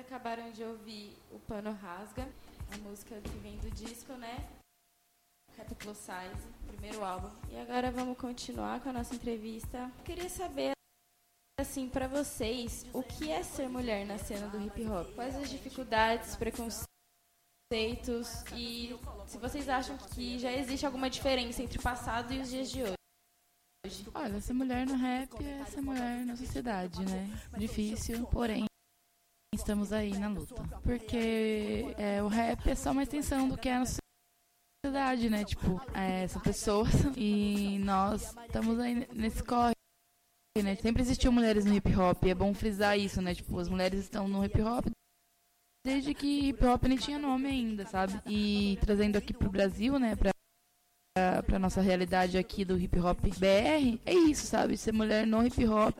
Acabaram de ouvir o Pano Rasga, a música que vem do disco, né? Rap Plus Size, primeiro álbum. E agora vamos continuar com a nossa entrevista. Eu queria saber, assim, pra vocês, o que é ser mulher na cena do hip hop? Quais as dificuldades, preconceitos e se vocês acham que já existe alguma diferença entre o passado e os dias de hoje? Olha, ser mulher no rap é ser mulher na sociedade, né? Difícil, porém estamos aí na luta. Porque é, o rap é só uma extensão do que é a sociedade. né? Tipo, é, são pessoas e nós estamos aí nesse corre. Né? Sempre existiu mulheres no hip hop, é bom frisar isso, né? Tipo, as mulheres estão no hip hop desde que hip hop nem tinha nome ainda, sabe? E trazendo aqui pro Brasil, né, pra, pra nossa realidade aqui do hip hop BR, é isso, sabe? Ser mulher no hip hop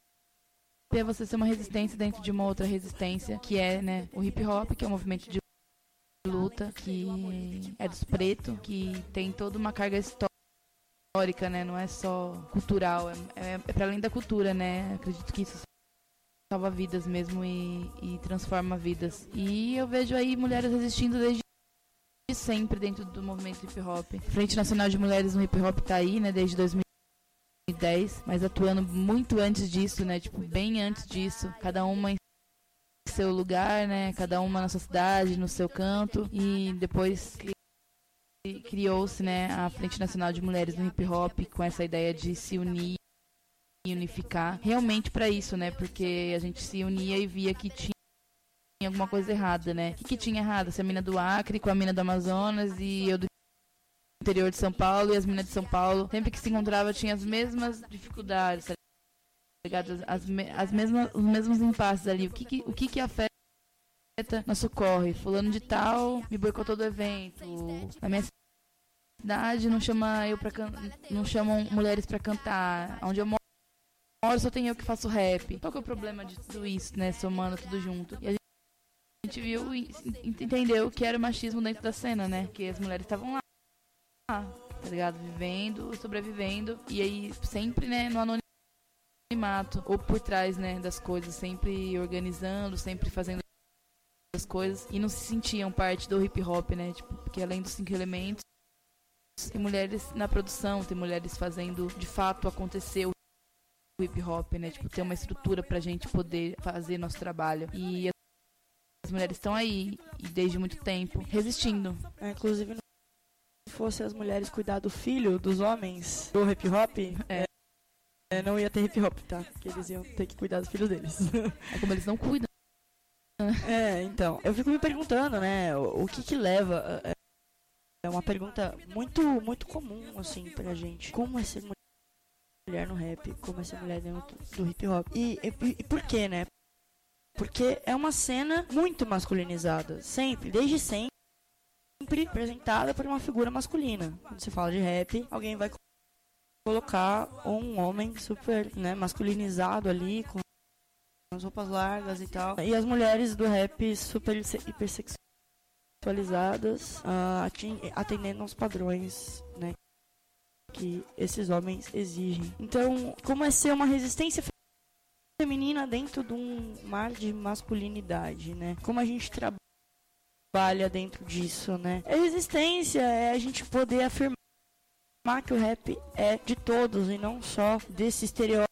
é você ser uma resistência dentro de uma outra resistência, que é, né, o hip hop, que é um movimento de luta, que é dos pretos, que tem toda uma carga histórica, né? Não é só cultural, é, é, é para além da cultura, né? Acredito que isso salva vidas mesmo e, e transforma vidas. E eu vejo aí mulheres resistindo desde sempre dentro do movimento hip hop. Frente Nacional de Mulheres no Hip Hop tá aí, né, desde 2010, mas atuando muito antes disso, né, tipo, bem antes disso, cada uma em seu lugar, né, cada uma na sua cidade, no seu canto, e depois criou-se, né, a Frente Nacional de Mulheres no Hip Hop com essa ideia de se unir unificar realmente para isso, né? Porque a gente se unia e via que tinha alguma coisa errada, né? O que, que tinha errado? Se a mina do Acre com a mina do Amazonas e eu do interior de São Paulo e as minas de São Paulo, sempre que se encontrava tinha as mesmas dificuldades, tá ligado? As, as mesmas, os mesmos impasses ali. O que, que o que, que afeta nosso corre? Fulano de tal me boicotou do evento. A minha cidade não chama eu para não chamam mulheres para cantar. Onde eu moro só tem eu que faço rap. Qual que é o problema de tudo isso, né? Somando tudo junto. E a gente viu e entendeu que era o machismo dentro da cena, né? Que as mulheres estavam lá, tá ligado? Vivendo, sobrevivendo. E aí sempre, né, no anonimato. Ou por trás, né, das coisas. Sempre organizando, sempre fazendo as coisas. E não se sentiam parte do hip hop, né? Tipo, porque além dos cinco elementos. Tem mulheres na produção, tem mulheres fazendo de fato acontecer o hip hop, né? Tipo, ter uma estrutura pra gente poder fazer nosso trabalho. E as mulheres estão aí, e desde muito tempo, resistindo. É, inclusive, fosse as mulheres cuidar do filho dos homens do hip hop, é. É, não ia ter hip hop, tá? Porque eles iam ter que cuidar dos filhos deles. É como eles não cuidam. É, então, eu fico me perguntando, né, o, o que que leva... É, é uma pergunta muito, muito comum, assim, pra gente. Como é ser mulher? no rap, como essa mulher dentro do hip hop. E, e, e por quê, né? Porque é uma cena muito masculinizada, sempre, desde sempre, apresentada por uma figura masculina. Quando se fala de rap, alguém vai colocar um homem super, né, masculinizado ali, com as roupas largas e tal. E as mulheres do rap super hipersexualizadas, uh, atendendo aos padrões, né, que esses homens exigem. Então, como é ser uma resistência feminina dentro de um mar de masculinidade, né? Como a gente trabalha dentro disso, né? A resistência é a gente poder afirmar que o rap é de todos e não só desse estereótipo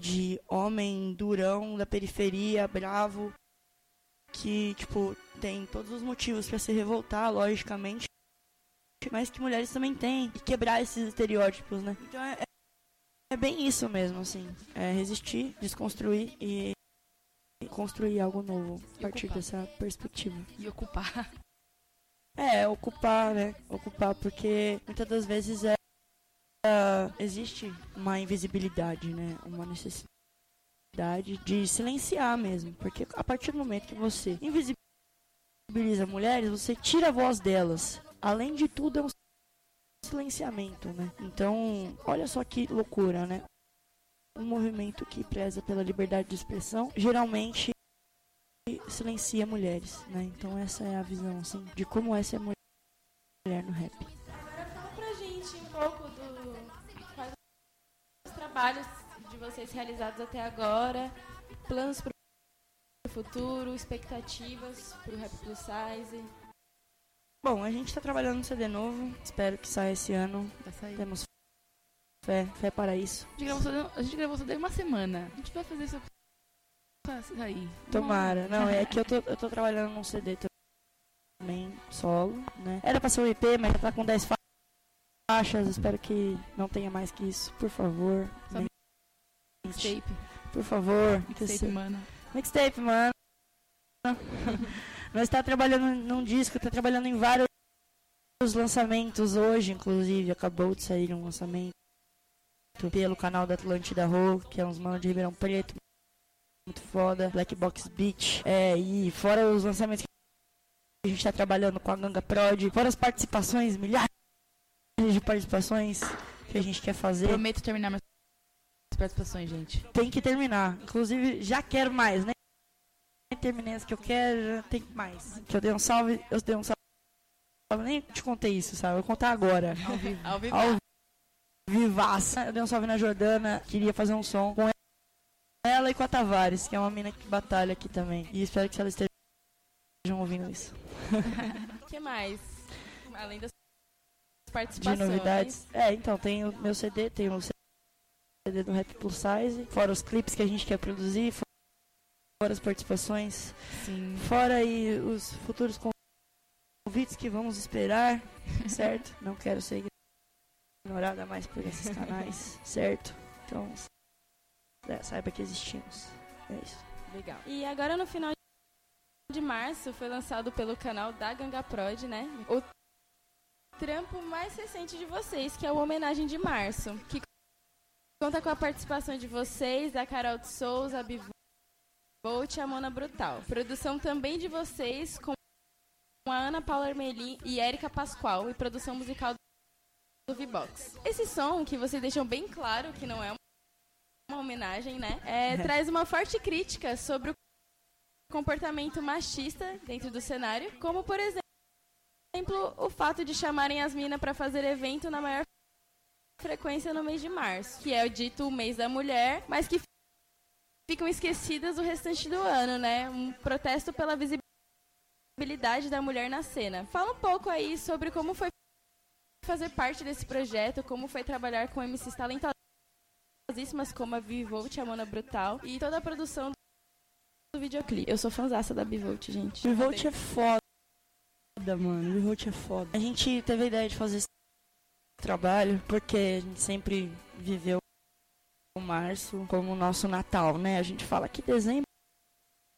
de homem durão da periferia, bravo, que, tipo, tem todos os motivos para se revoltar, logicamente, mas que mulheres também têm. E quebrar esses estereótipos, né? Então é, é bem isso mesmo, assim. É resistir, desconstruir e construir algo novo a partir dessa perspectiva. E ocupar. É, ocupar, né? Ocupar, porque muitas das vezes é, uh, existe uma invisibilidade, né? Uma necessidade de silenciar mesmo. Porque a partir do momento que você invisibiliza mulheres, você tira a voz delas além de tudo, é um silenciamento, né? Então, olha só que loucura, né? Um movimento que preza pela liberdade de expressão geralmente silencia mulheres, né? Então essa é a visão, assim, de como é ser mulher no rap. Agora fala pra gente um pouco do quais os trabalhos de vocês realizados até agora, planos para o futuro, expectativas para o Rap Plus Size. Bom, a gente tá trabalhando no CD novo. Espero que saia esse ano. Vai sair. Temos fé, fé para isso. A gente gravou, a gente gravou CD uma semana. A gente vai fazer isso sair. Tomara. Não, é que eu tô, eu tô trabalhando num CD também, solo, né? Era pra ser um EP, mas já tá com 10 faixas. Espero que não tenha mais que isso. Por favor. Mixtape. Por favor. Mixtape, mano. Mixtape, mano. Nós está trabalhando num disco, está trabalhando em vários os lançamentos hoje, inclusive, acabou de sair um lançamento pelo canal da Atlântida Roll, que é uns manos de Ribeirão Preto, muito foda, Black Box Beach, é, e fora os lançamentos que a gente tá trabalhando com a Ganga Prod, fora as participações, milhares de participações que a gente quer fazer. Prometo terminar minhas participações, gente. Tem que terminar. Inclusive, já quero mais, né? Terminei as que eu quero, já tem mais. Que eu dei um salve, eu dei um salve. Eu nem te contei isso, sabe? Eu vou contar agora. Ao vivo. Ao vivo. Ao vivaço. Eu dei um salve na Jordana, queria fazer um som com ela e com a Tavares, que é uma mina que batalha aqui também. E espero que elas estejam ouvindo isso. O que mais? Além das De participações. novidades. É, então, tem o meu CD, tem o CD do Rap Plus Size, fora os clipes que a gente quer produzir, fora as participações. Sim. Fora aí os futuros convites que vamos esperar, certo? Não quero ser ignorada mais por esses canais, certo? Então, é, saiba que existimos. É isso. Legal. E agora no final de março foi lançado pelo canal da Ganga Prod, né? O trampo mais recente de vocês, que é o Homenagem de Março, que conta com a participação de vocês, da Carol de Souza, a Bivolt e a Mona Brutal. Produção também de vocês com a Ana Paula Armelin e Érica Pascoal e produção musical do V-Box. Esse som, que vocês deixam bem claro que não é uma homenagem, né? É, traz uma forte crítica sobre o comportamento machista dentro do cenário, como por exemplo o fato de chamarem as minas para fazer evento na maior frequência no mês de março, que é o dito o mês da mulher, mas que ficam esquecidas o restante do ano, né? Um protesto pela visibilidade da mulher na cena. Fala um pouco aí sobre como foi fazer parte desse projeto, como foi trabalhar com MCs talentosíssimas como a Vivolt, a Mona Brutal e toda a produção do videoclipe. Eu sou fãzaça da Bivolt, gente. Revolt é foda, mano. Revolt é foda. A gente teve a ideia de fazer esse trabalho porque a gente sempre viveu o março como o nosso Natal, né? A gente fala que dezembro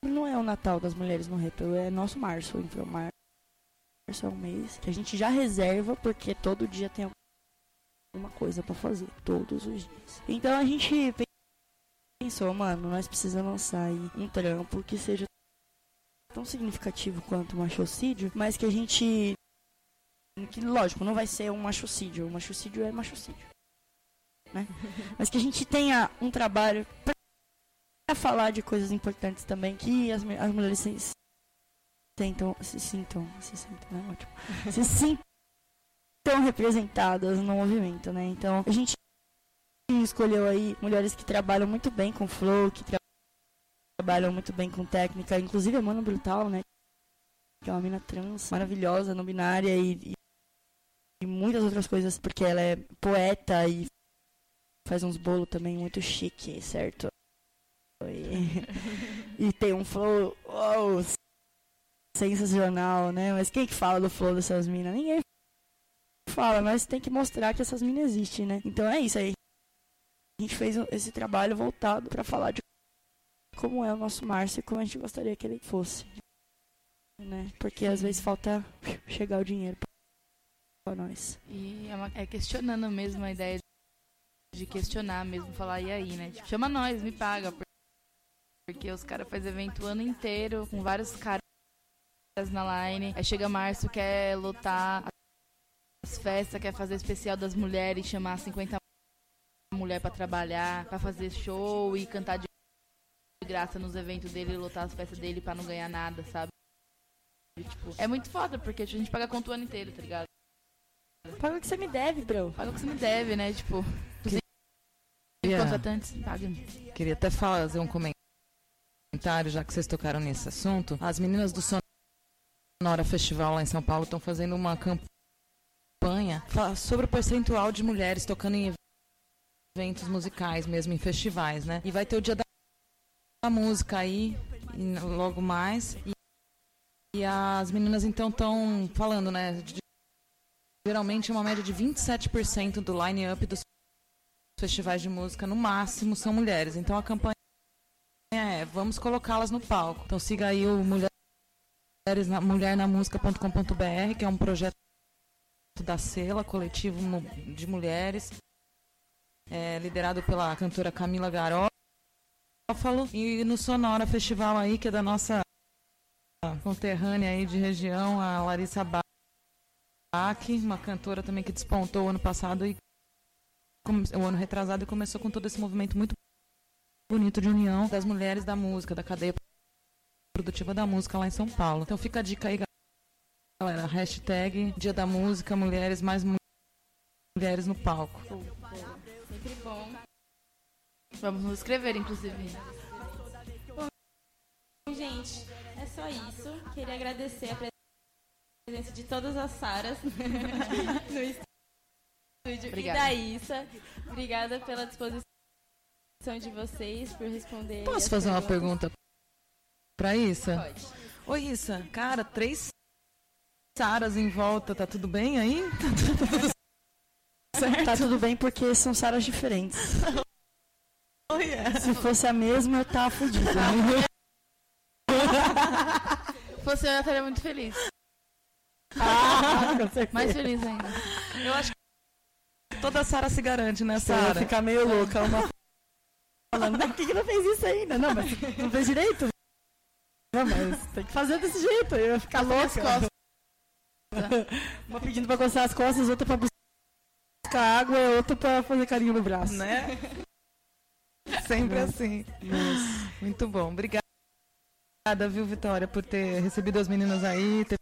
não é o Natal das mulheres no rap, é nosso março. Então, março é um mês que a gente já reserva porque todo dia tem alguma coisa pra fazer, todos os dias. Então a gente pensou, mano, nós precisamos lançar aí um trampo que seja tão significativo quanto o machocídio, mas que a gente. Que, lógico, não vai ser um machocídio. O machocídio é machocídio. Né? Mas que a gente tenha um trabalho pra falar de coisas importantes também, que as, as mulheres se, se sintam. Se sintam. Né? Ótimo. Se sintam representadas no movimento, né? Então a gente escolheu aí mulheres que trabalham muito bem com flow, que tra- trabalham muito bem com técnica, inclusive a Mano Brutal, né? Que é uma mina trans, maravilhosa, não binária e, e, e muitas outras coisas, porque ela é poeta e faz uns bolos também muito chique, certo? E, e tem um flow sensacional, né? Mas quem que fala do flow dessas minas? Ninguém fala, mas tem que mostrar que essas minas existem, né? Então é isso aí. A gente fez esse trabalho voltado pra falar de como é o nosso Márcio e como a gente gostaria que ele fosse. Né? Porque às vezes falta chegar o dinheiro pra nós. E é, uma- é questionando mesmo a ideia de questionar mesmo, falar, e aí, né? Tipo, chama nós, me paga. por- Porque os caras fazem evento o ano inteiro, com vários caras na line. Aí chega março, quer lotar as festas, quer fazer especial das mulheres, chamar 50 mulher pra trabalhar, pra fazer show e cantar de graça nos eventos dele, lotar as festas dele pra não ganhar nada, sabe? E, tipo, é muito foda, porque a gente paga conta o ano inteiro, tá ligado? Paga o que você me deve, bro. Paga o que você me deve, né? Tipo, os Queria- contratantes pagam. Queria até fazer um comentário, já que vocês tocaram nesse assunto. As meninas do Sonora Festival lá em São Paulo estão fazendo uma campanha sobre o percentual de mulheres tocando em eventos musicais mesmo, em festivais, né? E vai ter o dia da música aí, logo mais. E, e as meninas então estão falando, né? de- geralmente uma média de 27% do line-up dos festivais de música, no máximo, são mulheres. Então a campanha é vamos colocá-las no palco. Então siga aí o Mulheres na, mulhernamusica.com.br, que é um projeto da Sela, coletivo de mulheres, é, liderado pela cantora Camila Garófalo. E no Sonora Festival aí, que é da nossa conterrânea aí de região, a Larissa Bach, uma cantora também que despontou ano passado e o ano retrasado e começou com todo esse movimento muito bonito de união das mulheres da música, da cadeia produtiva da música lá em São Paulo. Então fica a dica aí, galera. Hashtag Dia da Música, mulheres mais mulheres no palco. Sempre bom. Vamos nos inscrever, inclusive. Bom, gente, é só isso. Queria agradecer a presença de todas as Saras no estúdio. Obrigada. E da Issa. Obrigada pela disposição de vocês, por responder. Posso fazer perguntas. uma pergunta pra Issa? Pode. Oi, Issa. Cara, três Saras em volta, tá tudo bem aí? Tá tudo certo? Tá tudo bem porque são Saras diferentes. Oh, yeah. Se fosse a mesma, eu tava fodida. fosse eu, eu estaria muito feliz. Ah, Mais feliz ainda. Eu acho que toda Sara se garante, né, Sara? ficar meio louca. Uma falando, por que, que não fez isso ainda? Não, mas não fez direito? Não, mas tem que fazer desse jeito, eu ia ficar louca. Uma pedindo pra coçar as costas, outra pra buscar água, outra pra fazer carinho no braço. Né? Sempre assim. Nossa. Muito bom. Obrigada, viu, Vitória, por ter recebido as meninas aí, ter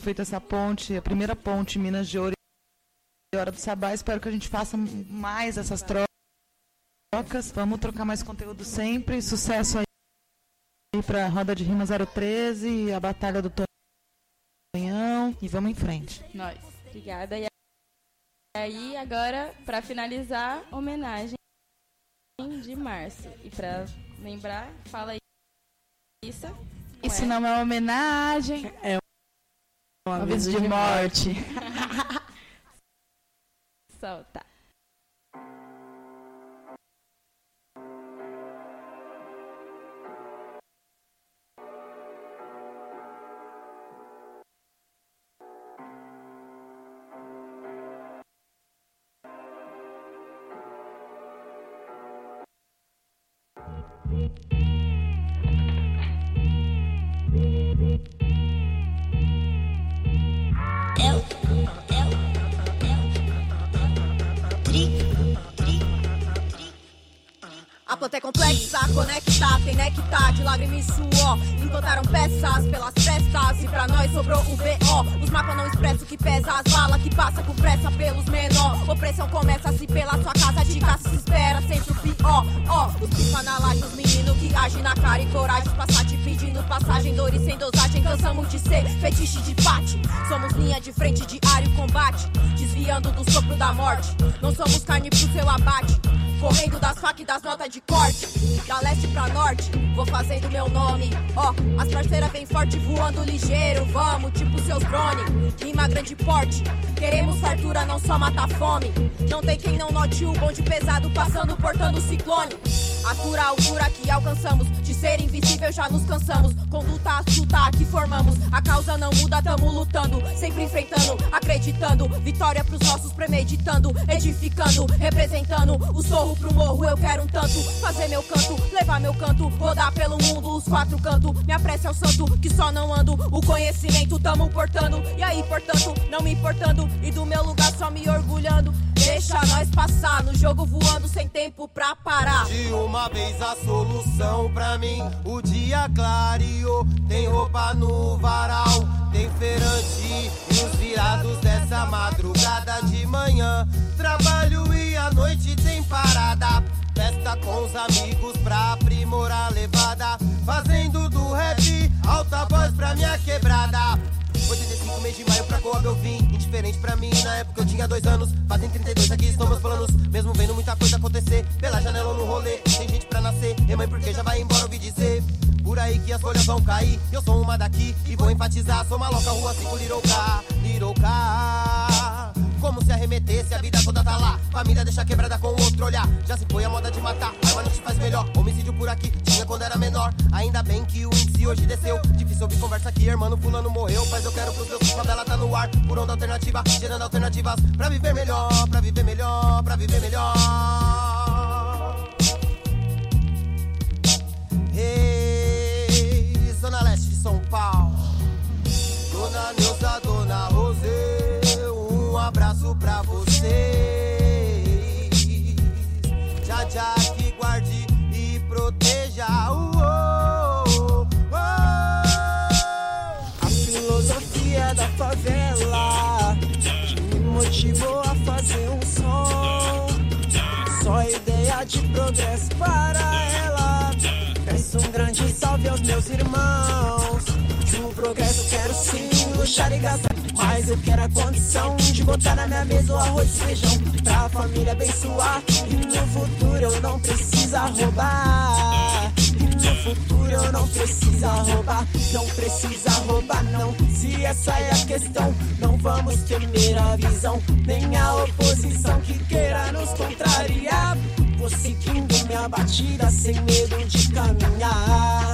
feito essa ponte, a primeira ponte Minas de Ouro e Hora do Sabá. Espero que a gente faça mais essas trocas. Vamos trocar mais conteúdo sempre. Sucesso aí para a Roda de Rima 013, a Batalha do Tonhão e vamos em frente. Nós. Obrigada. E aí, agora, para finalizar, homenagem de março. E para lembrar, fala aí. Isso. Isso não é uma homenagem. É um aviso de, de morte. Solta. Planta é complexa, conecta, tem nectar de lágrimas e suor. Encantaram peças pelas festas e pra nós sobrou o BO. Os mapas não expressam que pesa, as balas que passa com pressa pelos menor. Opressão começa-se pela sua casa de caça, se espera sempre o pior. Ó, oh, os pipa na laje, os meninos que agem na cara e coragem. Passar te pedindo passagem, dores sem dosagem. Cansamos de ser fetiche de bate. Somos linha de frente, diário combate. Desviando do sopro da morte. Não somos carne pro seu abate. Correndo das facas e das notas de corte. Da leste pra norte, vou fazendo meu nome. Ó, oh, as parceiras vem forte, voando ligeiro. Vamos, tipo seus drones. Rima grande porte. Queremos fartura, não só matar fome. Não tem quem não note o bonde pesado passando, portando ciclone. Atura a altura que alcançamos. De ser invisível já nos cansamos. Conduta astuta que formamos. A causa não muda, tamo lutando. Sempre enfrentando, acreditando. Vitória pros nossos premeditando. Edificando, representando. O sorro pro morro, eu quero um tanto. Fazer meu canto, levar meu canto. Rodar pelo mundo, os quatro cantos. Minha prece ao santo, que só não ando. O conhecimento tamo portando. E aí, portanto, não me importando. E do meu lugar só me orgulhando. Deixa nós passar no jogo voando sem tempo pra parar. De uma vez a solução pra mim. O dia clareou, tem roupa no varal, tem feirante e os virados dessa madrugada de manhã. Trabalho e a noite tem parada. Festa com os amigos pra aprimorar a levada. Fazendo do rap alta voz pra minha quebrada. 85 mês de maio pra Coab eu vim Indiferente pra mim, na época eu tinha dois anos Fazem 32, aqui estão meus planos Mesmo vendo muita coisa acontecer Pela janela ou no rolê, tem gente pra nascer E mãe, porque já vai embora, ouvi dizer por aí que as folhas vão cair. Eu sou uma daqui e vou enfatizar. Sou maloca, rua 5, Lirouca, Lirouca. Como se arremetesse, a vida toda tá lá. Família deixa quebrada com outro olhar. Já se foi a moda de matar, arma não te faz melhor. Homicídio por aqui, tinha quando era menor. Ainda bem que o índice hoje desceu. Difícil ouvir conversa aqui, irmão, fulano morreu. Mas eu quero pros meus favela tá no ar. Por onda alternativa, gerando alternativas. Pra viver melhor, pra viver melhor, pra viver melhor. Hey, Zona Leste de São Paulo. Abraço pra vocês. Já, já que guarde e proteja. Uou, uou. A filosofia da favela me motivou a fazer um som. Só ideia de progresso para ela. Peço um grande salve aos meus irmãos. No progresso quero sim luxar e gastar. Mas eu quero a condição de botar na minha mesa o arroz e feijão. Pra família abençoar. E no futuro eu não precisa roubar. No futuro eu não precisa roubar. Não precisa roubar, não. Se essa é a questão, não vamos temer a visão. Nem a oposição que queira nos contrariar. Vou seguindo minha batida sem medo de caminhar.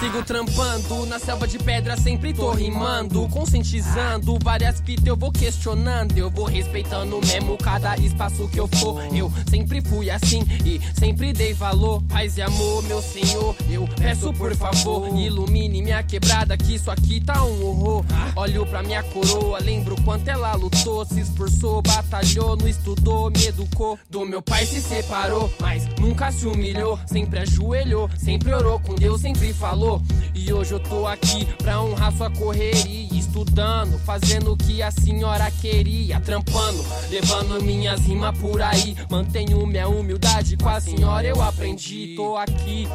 Sigo trampando na selva de pedra, sempre tô rimando, conscientizando várias fitas. Eu vou questionando, eu vou respeitando mesmo cada espaço que eu for. Eu sempre fui assim e sempre dei valor. Paz e amor, meu senhor, eu peço por favor, ilumine minha quebrada, que isso aqui tá um horror. Olho pra minha coroa, lembro quanto ela lutou, se esforçou, batalhou, não estudou, me educou. Do meu pai se separou, mas nunca se humilhou, sempre ajoelhou, sempre orou com Deus, sempre falou. E hoje eu tô aqui pra honrar sua correria. Estudando, fazendo o que a senhora queria. Trampando, levando minhas rimas por aí. Mantenho minha humildade com a senhora, eu aprendi. Tô aqui.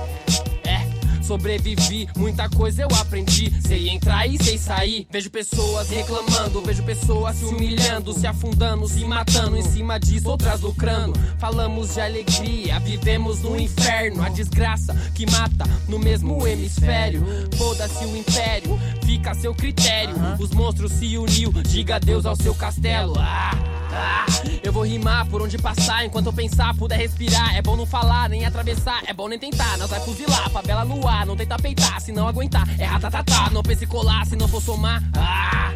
Sobrevivi, muita coisa eu aprendi. Sei entrar e sei sair. Vejo pessoas reclamando, vejo pessoas se humilhando, se afundando, se matando. Em cima disso, outras lucrando. Falamos de alegria, vivemos no inferno. A desgraça que mata no mesmo hemisfério. Foda-se o império, fica a seu critério. Os monstros se uniu, diga adeus ao seu castelo. Ah, ah, eu vou rimar por onde passar enquanto eu pensar, puder respirar. É bom não falar, nem atravessar, é bom nem tentar. Nós vai fuzilar, favela no ar, não tenta peitar, se não aguentar. É ratatatá, não pense colar, se não for somar. Ah!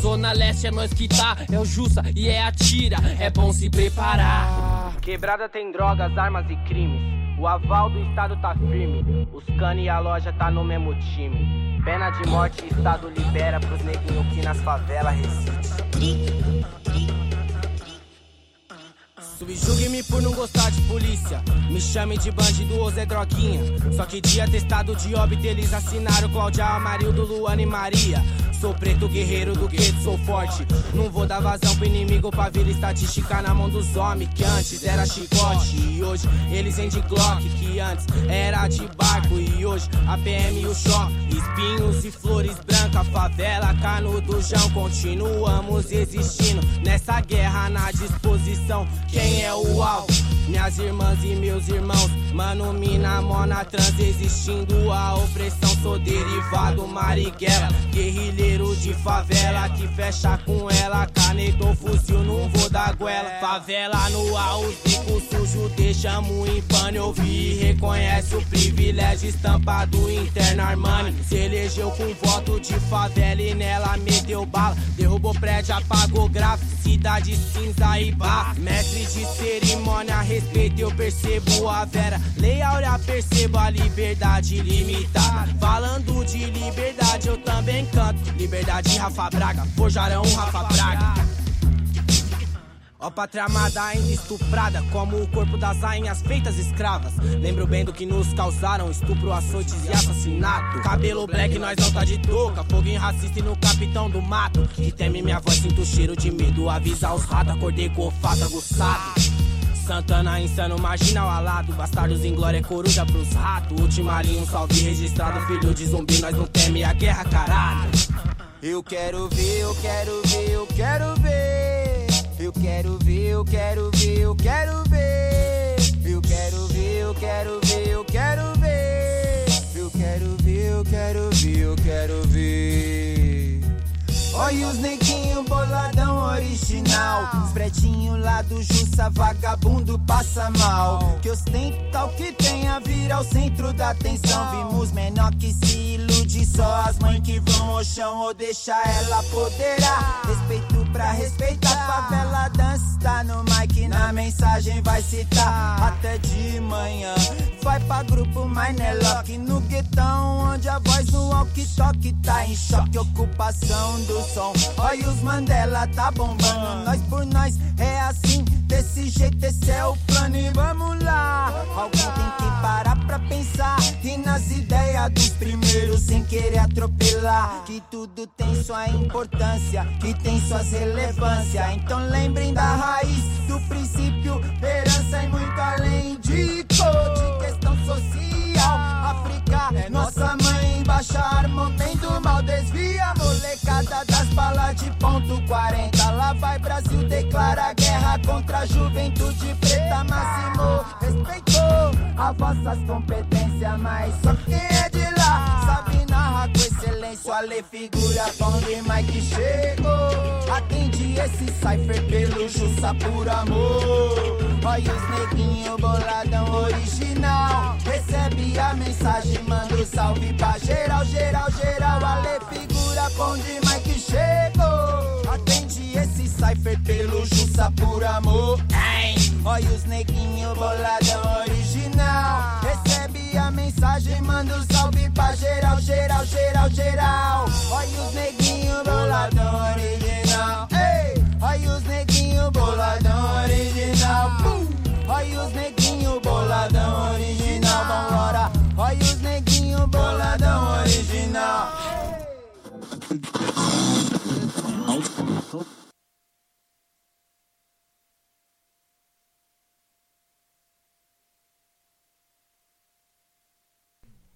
Zona Leste é nós que tá, é o Jussa e é a tira, é bom se preparar. Quebrada tem drogas, armas e crimes. O aval do Estado tá firme. Os cani e a loja tá no mesmo time. Pena de morte, Estado libera pros neguinhos que nas favelas reside. Subjugue-me por não gostar de polícia. Me chame de bandido ou Zé Droguinha. Só que dia testado de óbito eles assinaram Cláudia, Amarildo, Luana e Maria. Sou preto guerreiro do gueto, sou forte. Não vou dar vazão pro inimigo pra vir estatística na mão dos homens. Que antes era chicote e hoje eles vêm de Glock. Que antes era de barco e hoje a PM e o choque. Espinhos e flores brancas, favela, canudujão. Continuamos existindo nessa guerra na disposição. Quem é o alvo? Minhas irmãs e meus irmãos, mano, mina, mona, trans, existindo a opressão. Sou derivado Marighella, guerrilheiro de favela que fecha com ela. Caneta ou fuzil, não vou dar goela. Favela no os bicos sujos deixamos em pano. Ouvi e reconhece o privilégio estampado interno Armani. Se elegeu com voto de favela e nela meteu bala. Derrubou prédio, apagou gráfico, cidade cinza e bar. Mestre de cerimônia, respeito, eu percebo a vera. Lei Áurea, percebo a liberdade limitada. Falando de liberdade, eu também canto. Liberdade, Rafa Braga, forjarão Rafa Braga. Ó pátria amada ainda estuprada Como o corpo das rainhas feitas escravas. Lembro bem do que nos causaram Estupro, açoites e assassinato. Cabelo black, nós não tá de touca. Foguinho racista e no capitão do mato. Que teme minha voz, sinto cheiro de medo. Avisa os ratos, acordei com olfato aguçado Santana insano, marginal alado. Bastardos em glória, coruja pros ratos. Ultimarinho, um salve registrado. Filho de zumbi, nós não teme a guerra, caralho. Eu quero ver, eu quero ver, eu quero ver eu quero ver, eu quero ver, eu quero ver. Eu quero ver, eu quero ver, eu quero ver. Eu quero ver, eu quero ver, eu quero ver. Olha os neguinhos boladão, original. Os pretinho lá do Jussa, vagabundo passa mal. Que ostenta o que tem a vir ao centro da atenção. Vimos menor que se ilude, só as mães que vão ao chão ou deixa ela poderá. Respeito pra respeitar, favela dança tá no mic, na mensagem vai citar até de manhã. Vai pra grupo Nelock no guetão, onde a voz no walkie-talkie tá em choque. Ocupação do som, olha os Mandela tá bombando. Nós por nós é assim, desse jeito esse é o plano e vamos lá. Alguém tem que parar pra pensar e nas ideias dos primeiros sem querer atropelar. Que tudo tem sua importância, que tem suas relevâncias. Então lembrem da raiz, do princípio, herança e muito além de cor, de questão social. África, nossa mãe embaixo, armamento mal desvia. Molecada das balas de ponto 40. Lá vai Brasil, declara guerra contra a juventude preta. Máximo respeitou as vossas competências, mas só quem é Ale figura, pão de Mike chegou. Atende esse cipher pelo Jussa por amor. Olha os neguinho boladão original. Recebe a mensagem, manda um salve pra geral, geral, geral. Ale figura, pão de Mike chegou. Atende esse cipher pelo Jussa por amor. Olha os neguinho boladão original. Mensagem, manda um salve pra geral, geral, geral, geral. Olha os neguinho boladão original. Ei, olha os neguinho boladão original. Olha os neguinho boladão original. Vambora. Olha os neguinho boladão original.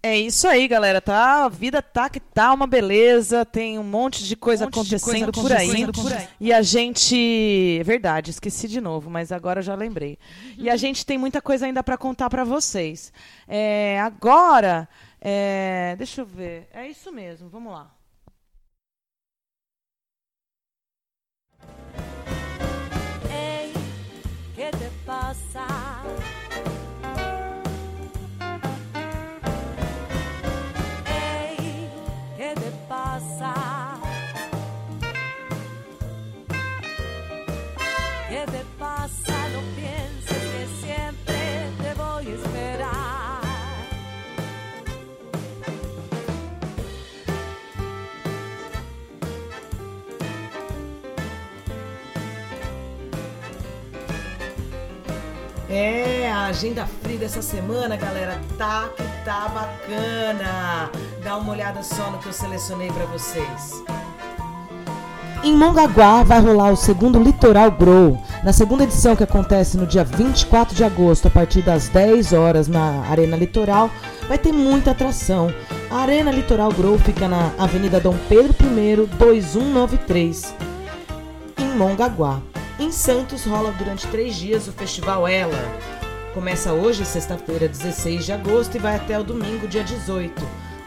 É isso aí, galera. Tá, a vida tá que tá uma beleza, tem um monte de coisa, monte de acontecendo, coisa por, aí. acontecendo por aí. E a gente, é verdade, esqueci de novo, mas agora eu já lembrei. E a gente tem muita coisa ainda para contar para vocês. É, agora, é, deixa eu ver. É isso mesmo. Vamos lá. Ey, É, a agenda free dessa semana, galera, tá que tá bacana. Dá uma olhada só no que eu selecionei pra vocês. Em Mongaguá vai rolar o segundo Litoral Grow. Na segunda edição, que acontece no dia 24 de agosto, a partir das 10 horas na Arena Litoral, vai ter muita atração. A Arena Litoral Grow fica na Avenida Dom Pedro I, 2193, em Mongaguá. Em Santos rola durante três dias o Festival Ela. Começa hoje, sexta-feira, 16 de agosto, e vai até o domingo, dia 18.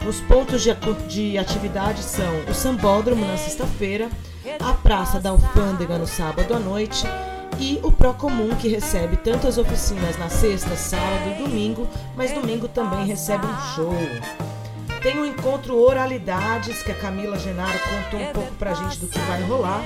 Os pontos de, atividade são o Sambódromo na sexta-feira, a Praça da Alfândega no sábado à noite e o Procomum, que recebe tanto as oficinas na sexta, sábado e domingo, mas domingo também recebe um show. Tem o encontro Oralidades, que a Camila Genaro contou um pouco pra gente do que vai rolar,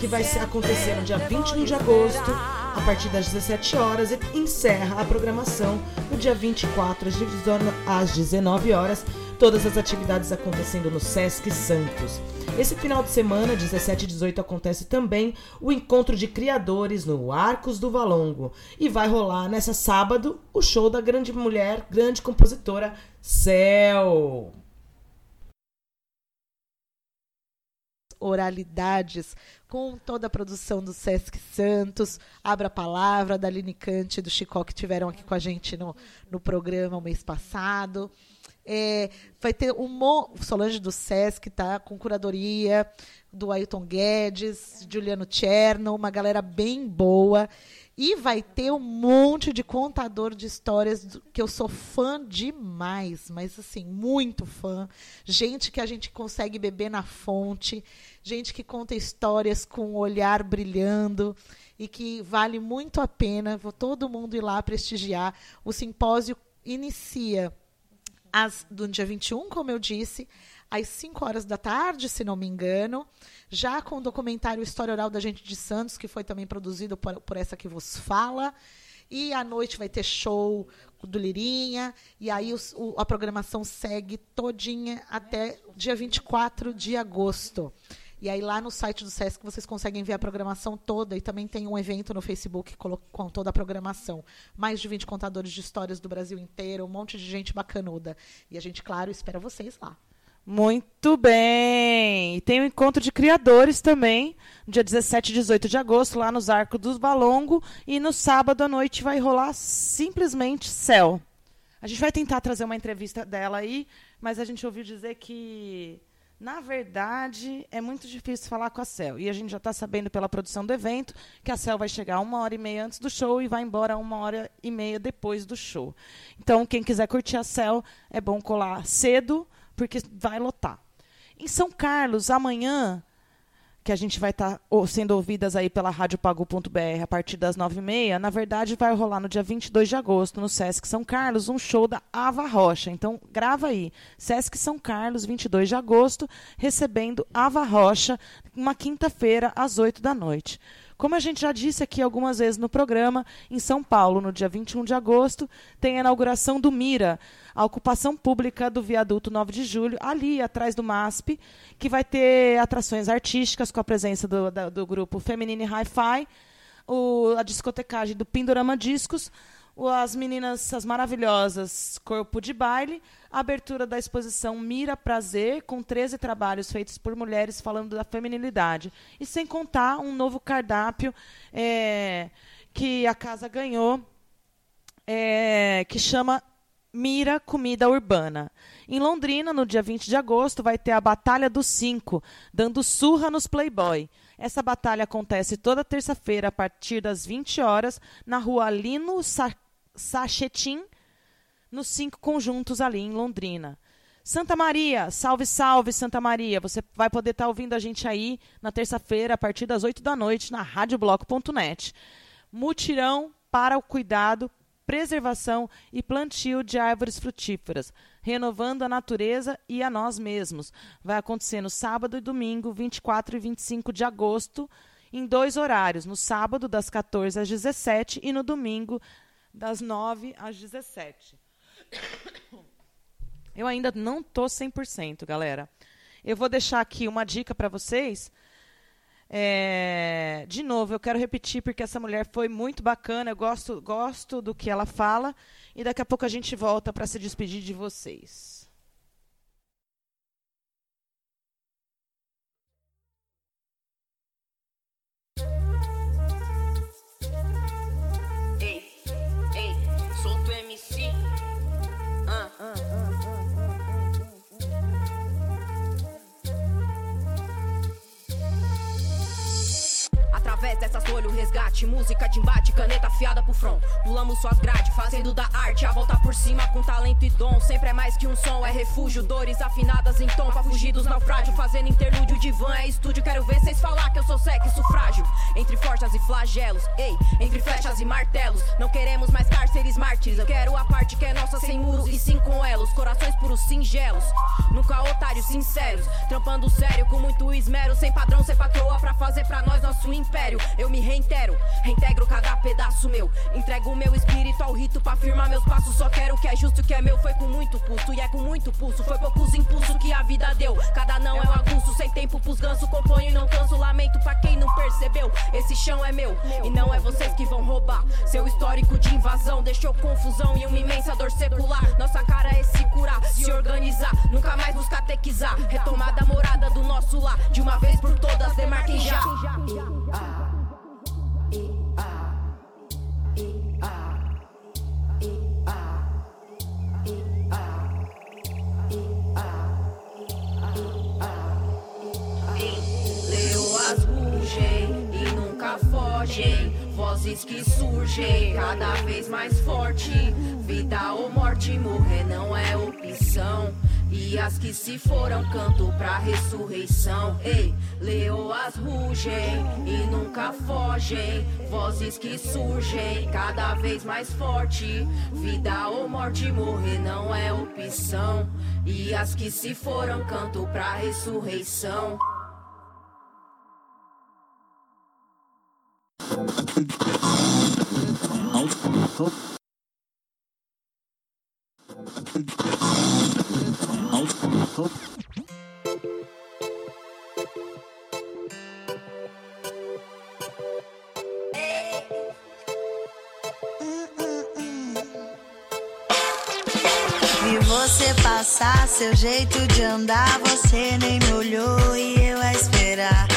que vai acontecer no dia 21 de agosto, a partir das 17 horas, e encerra a programação no dia 24 às 19 às 19 horas, todas as atividades acontecendo no Sesc Santos. Esse final de semana, 17 e 18, acontece também o encontro de criadores no Arcos do Valongo. E vai rolar nessa sábado o show da grande mulher, grande compositora Céu. oralidades com toda a produção do Sesc Santos, Abra a Palavra, da Aline Cante e do Chicó, que tiveram aqui com a gente no, no programa o mês passado. É, vai ter um mo Solange do Sesc, tá? Com curadoria do Ailton Guedes, Juliano Cherno, uma galera bem boa. E vai ter um monte de contador de histórias que eu sou fã demais, mas assim, muito fã. Gente que a gente consegue beber na fonte, gente que conta histórias com o olhar brilhando e que vale muito a pena. Vou todo mundo ir lá prestigiar. O simpósio inicia às, do dia 21, como eu disse, às 5 horas da tarde, se não me engano, já com o documentário História Oral da Gente de Santos, que foi também produzido por, por essa que vos fala. E à noite vai ter show do Lirinha. E aí os, o, a programação segue todinha até dia 24 de agosto. E aí lá no site do Sesc vocês conseguem ver a programação toda e também tem um evento no Facebook com toda a programação. Mais de 20 contadores de histórias do Brasil inteiro, um monte de gente bacanuda. E a gente, claro, espera vocês lá. Muito bem! E tem o um encontro de criadores também, dia 17 e 18 de agosto, lá nos Arcos dos Balongo. E no sábado à noite vai rolar simplesmente céu. A gente vai tentar trazer uma entrevista dela aí, mas a gente ouviu dizer que na verdade, é muito difícil falar com a Cel. E a gente já está sabendo pela produção do evento que a Cel vai chegar uma hora e meia antes do show e vai embora uma hora e meia depois do show. Então, quem quiser curtir a Cel, é bom colar cedo, porque vai lotar. Em São Carlos, amanhã, que a gente vai estar tá sendo ouvidas aí pela radiopagu.br a partir das 9h30, na verdade vai rolar no dia 22 de agosto, no Sesc São Carlos, um show da Ava Rocha. Então, grava aí. Sesc São Carlos, 22 de agosto, recebendo Ava Rocha, uma quinta-feira, às 8 da noite. Como a gente já disse aqui algumas vezes no programa, em São Paulo, no dia 21 de agosto, tem a inauguração do Mira, a ocupação pública do viaduto 9 de julho, ali atrás do MASP, que vai ter atrações artísticas com a presença do, da, do grupo Feminine Hi-Fi, a discotecagem do Pindorama Discos, as meninas, as maravilhosas Corpo de Baile, a abertura da exposição Mira Prazer, com 13 trabalhos feitos por mulheres falando da feminilidade. E sem contar um novo cardápio é, que a casa ganhou, é, que chama Mira Comida Urbana. Em Londrina, no dia 20 de agosto, vai ter a Batalha dos Cinco, dando surra nos Playboy. Essa batalha acontece toda terça-feira, a partir das 20 horas, na rua Lino Sachetim, nos cinco conjuntos ali em Londrina. Santa Maria, salve, salve, Santa Maria. Você vai poder estar tá ouvindo a gente aí na terça-feira, a partir das 8 da noite, na radiobloco.net. Mutirão para o cuidado preservação e plantio de árvores frutíferas, renovando a natureza e a nós mesmos. Vai acontecer no sábado e domingo, 24 e 25 de agosto, em dois horários, no sábado das 14 às 17 e no domingo das 9 às 17. Eu ainda não tô 100%, galera. Eu vou deixar aqui uma dica para vocês é, de novo, eu quero repetir porque essa mulher foi muito bacana, eu gosto, gosto do que ela fala. E daqui a pouco a gente volta para se despedir de vocês. Através folhas o resgate. Música de embate, caneta afiada pro front. Pulamos suas grades, fazendo da arte a volta por cima com talento e dom. Sempre é mais que um som, é refúgio. Dores afinadas em tom pra fugir dos naufrágios. Fazendo interlúdio de van, é estúdio. Quero ver vocês falar que eu sou sexo sufrágio. Entre forças e flagelos, ei, entre flechas e martelos. Não queremos mais cárceres mártires. Eu quero a parte que é nossa sem muros e sim com elos. Corações puros singelos, nunca otários sinceros. Trampando sério com muito esmero. Sem padrão, sem patroa pra fazer pra nós nosso império eu me reitero, reintegro cada pedaço meu. Entrego o meu espírito ao rito pra firmar meus passos. Só quero o que é justo, o que é meu foi com muito custo. E é com muito pulso, foi poucos impulsos que a vida deu. Cada não é um aguço, sem tempo pros gansos. Componho e não canso, lamento pra quem não percebeu. Esse chão é meu, e não é vocês que vão roubar. Seu histórico de invasão deixou confusão e uma imensa dor secular. Nossa cara é se curar, se organizar, nunca mais nos catequizar. Retomada morada do nosso lar, de uma vez por todas, demarquem já. Rugem, vozes que surgem cada vez mais forte. Vida ou morte, morrer não é opção. E as que se foram canto pra ressurreição. Ei, leoas rugem e nunca fogem. Vozes que surgem cada vez mais forte. Vida ou morte, morrer não é opção. E as que se foram canto pra ressurreição. Vi você passar, seu jeito de andar, você nem me olhou e eu a esperar.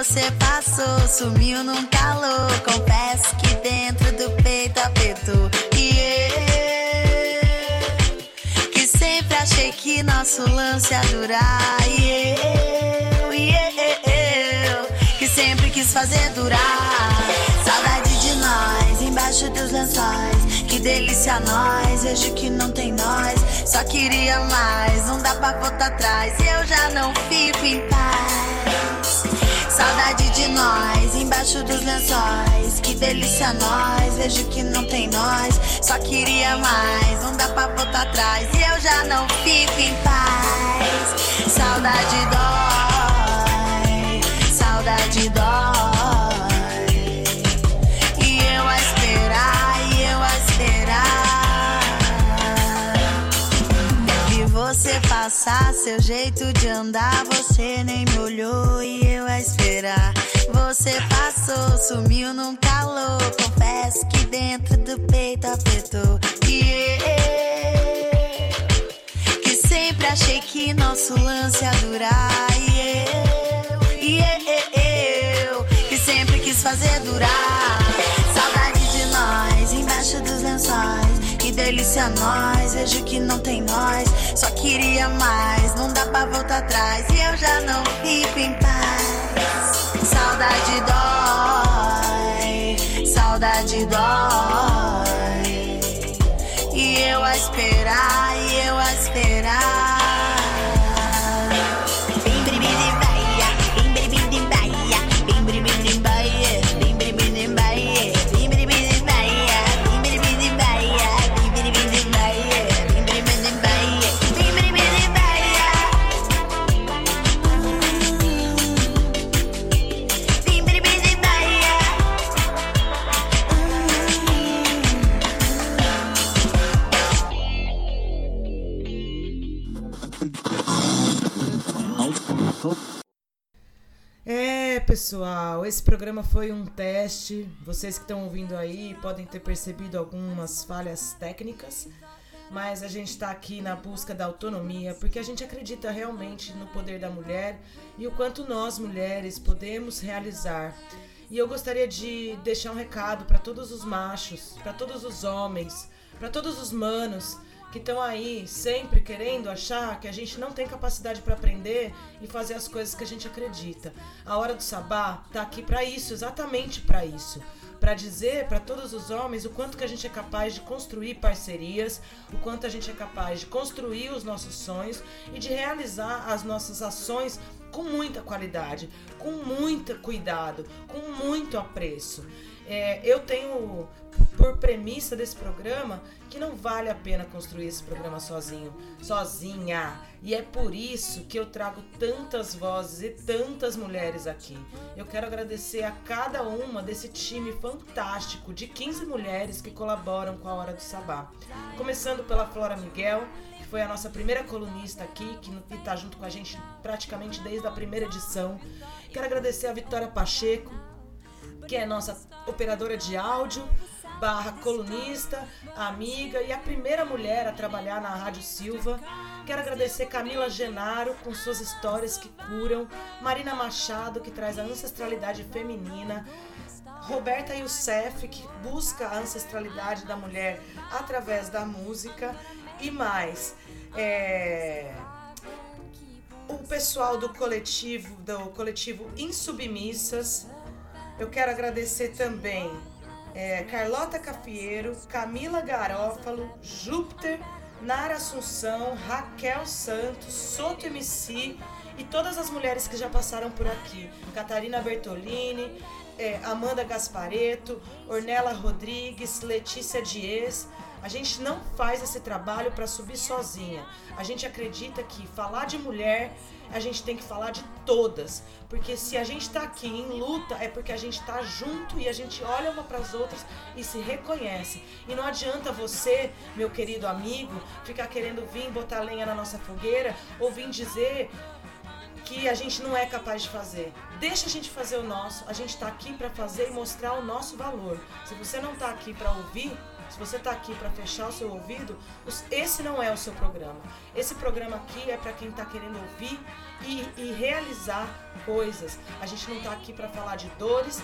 Você passou, sumiu num calor. Confesso que dentro do peito apertou. E eu, que sempre achei que nosso lance ia durar. E eu, e eu, que sempre quis fazer durar. Saudade de nós, embaixo dos lençóis. Que delícia nós, vejo que não tem nós. Só queria mais, não dá pra voltar atrás. Eu já não fico em paz. Saudade de nós, embaixo dos lençóis. Que delícia nós, vejo que não tem nós. Só queria mais, não dá pra voltar atrás. E eu já não fico em paz. Saudade dói, saudade dói. E eu a esperar, e eu a esperar. Vi você passar, seu jeito de andar, você nem me olhou e eu a esperar. Passou, sumiu num calor. Confesso que dentro do peito apertou. E que sempre achei que nosso lance ia durar. E eu, e eu, que sempre quis fazer durar. Saudade de nós, embaixo dos lençóis. Que delícia nós, vejo que não tem nós. Só queria mais, não dá pra voltar atrás. E eu já não fico em paz. Saudade dói, saudade dói. E eu a esperar, e eu a esperar. Pessoal, esse programa foi um teste. Vocês que estão ouvindo aí podem ter percebido algumas falhas técnicas, mas a gente está aqui na busca da autonomia porque a gente acredita realmente no poder da mulher e o quanto nós mulheres podemos realizar. E eu gostaria de deixar um recado para todos os machos, para todos os homens, para todos os manos que estão aí sempre querendo achar que a gente não tem capacidade para aprender e fazer as coisas que a gente acredita. A hora do sabá tá aqui para isso, exatamente para isso. Para dizer para todos os homens o quanto que a gente é capaz de construir parcerias, o quanto a gente é capaz de construir os nossos sonhos e de realizar as nossas ações com muita qualidade, com muito cuidado, com muito apreço. É, eu tenho por premissa desse programa que não vale a pena construir esse programa sozinho, sozinha. E é por isso que eu trago tantas vozes e tantas mulheres aqui. Eu quero agradecer a cada uma desse time fantástico de 15 mulheres que colaboram com a Hora do Sabá. Começando pela Flora Miguel, que foi a nossa primeira colunista aqui, que está junto com a gente praticamente desde a primeira edição. Quero agradecer a Vitória Pacheco, que é nossa operadora de áudio, barra colunista, amiga e a primeira mulher a trabalhar na Rádio Silva. Quero agradecer Camila Genaro com suas histórias que curam, Marina Machado que traz a ancestralidade feminina, Roberta Youssef que busca a ancestralidade da mulher através da música e mais. É o pessoal do coletivo do coletivo Insubmissas Eu quero agradecer também é, Carlota Cafiero, Camila Garófalo, Júpiter, Nara Assunção, Raquel Santos, Soto MC e todas as mulheres que já passaram por aqui. Catarina Bertolini, é, Amanda Gaspareto, Ornella Rodrigues, Letícia Dias. A gente não faz esse trabalho para subir sozinha. A gente acredita que falar de mulher, a gente tem que falar de todas. Porque se a gente está aqui em luta, é porque a gente está junto e a gente olha uma para as outras e se reconhece. E não adianta você, meu querido amigo, ficar querendo vir botar lenha na nossa fogueira ou vir dizer que a gente não é capaz de fazer. Deixa a gente fazer o nosso. A gente está aqui para fazer e mostrar o nosso valor. Se você não está aqui para ouvir, se você está aqui para fechar o seu ouvido, esse não é o seu programa. Esse programa aqui é para quem está querendo ouvir e, e, realizar coisas. A gente não está aqui para falar de dores,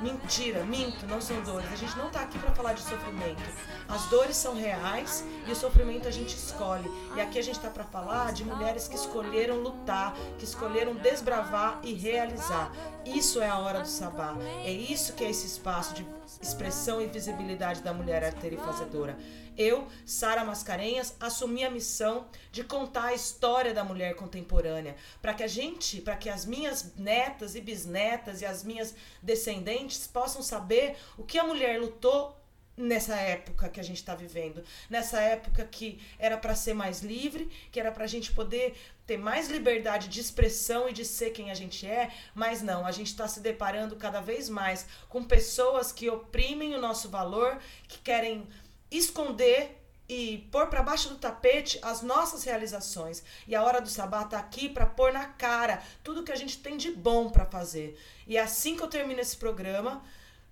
Mentira, minto, não são dores. A gente não está aqui para falar de sofrimento. As dores são reais e o sofrimento a gente escolhe. E aqui a gente está para falar de mulheres que escolheram lutar, que escolheram desbravar e realizar. Isso é a hora do sabá. É isso que é esse espaço de expressão e visibilidade da mulher arteira e fazedora eu, Sara Mascarenhas, assumi a missão de contar a história da mulher contemporânea, para que a gente, para que as minhas netas e bisnetas e as minhas descendentes possam saber o que a mulher lutou nessa época que a gente está vivendo, nessa época que era para ser mais livre, que era para a gente poder ter mais liberdade de expressão e de ser quem a gente é, mas não, a gente está se deparando cada vez mais com pessoas que oprimem o nosso valor, que querem esconder e pôr para baixo do tapete as nossas realizações. E a hora do sabá tá aqui para pôr na cara tudo que a gente tem de bom para fazer. E é assim que eu termino esse programa,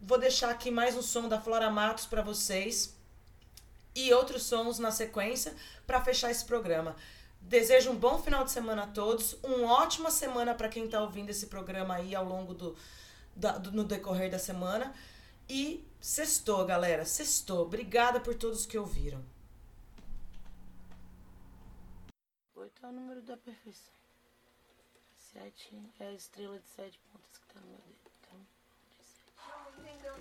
vou deixar aqui mais um som da Flora Matos para vocês e outros sons na sequência para fechar esse programa. Desejo um bom final de semana a todos, uma ótima semana para quem está ouvindo esse programa aí ao longo do, da, do no decorrer da semana. E sextou, galera. Sextou. Obrigada por todos que ouviram. Oito é o número da perfeição. Sete é a estrela de sete pontas que tá no meu dedo. Então, de sete. Não entendeu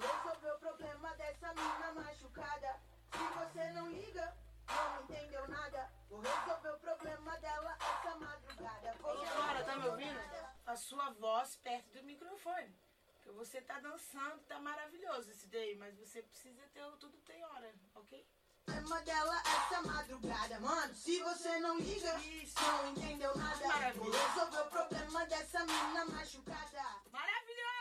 resolver o problema dessa mina machucada. Se você não liga, não entendeu nada. Vou resolver o problema dela essa madrugada. Vou Senhora, tá me ouvindo? A sua voz perto do microfone. Você tá dançando, tá maravilhoso esse daí, mas você precisa ter tudo tem hora, ok? Problema dela essa madrugada, mano. Se você não liga, Isso. não entendeu nada. Maravilhoso. Vou resolver o problema dessa mina machucada. Maravilhosa!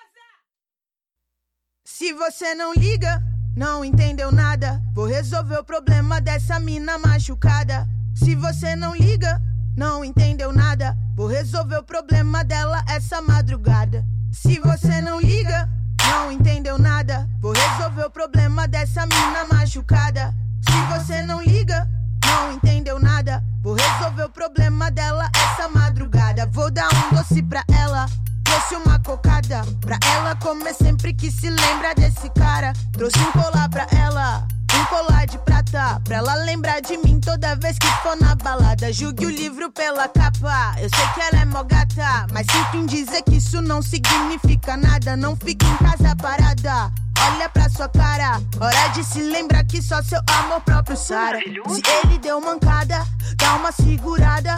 Se você não liga, não entendeu nada. Vou resolver o problema dessa mina machucada. Se você não liga, não entendeu nada. Vou resolver o problema dela essa madrugada. Se você não liga, não entendeu nada. Vou resolver o problema dessa mina machucada. Se você não liga, não entendeu nada. Vou resolver o problema dela essa madrugada. Vou dar um doce pra ela. Trouxe uma cocada pra ela comer sempre que se lembra desse cara. Trouxe um colar pra ela um colar de prata Pra ela lembrar de mim toda vez que for na balada Julgue o livro pela capa Eu sei que ela é mó gata Mas sinto em dizer que isso não significa nada Não fique em casa parada Olha pra sua cara, hora de se lembrar que só seu amor próprio sara. Se ele deu mancada, dá uma segurada.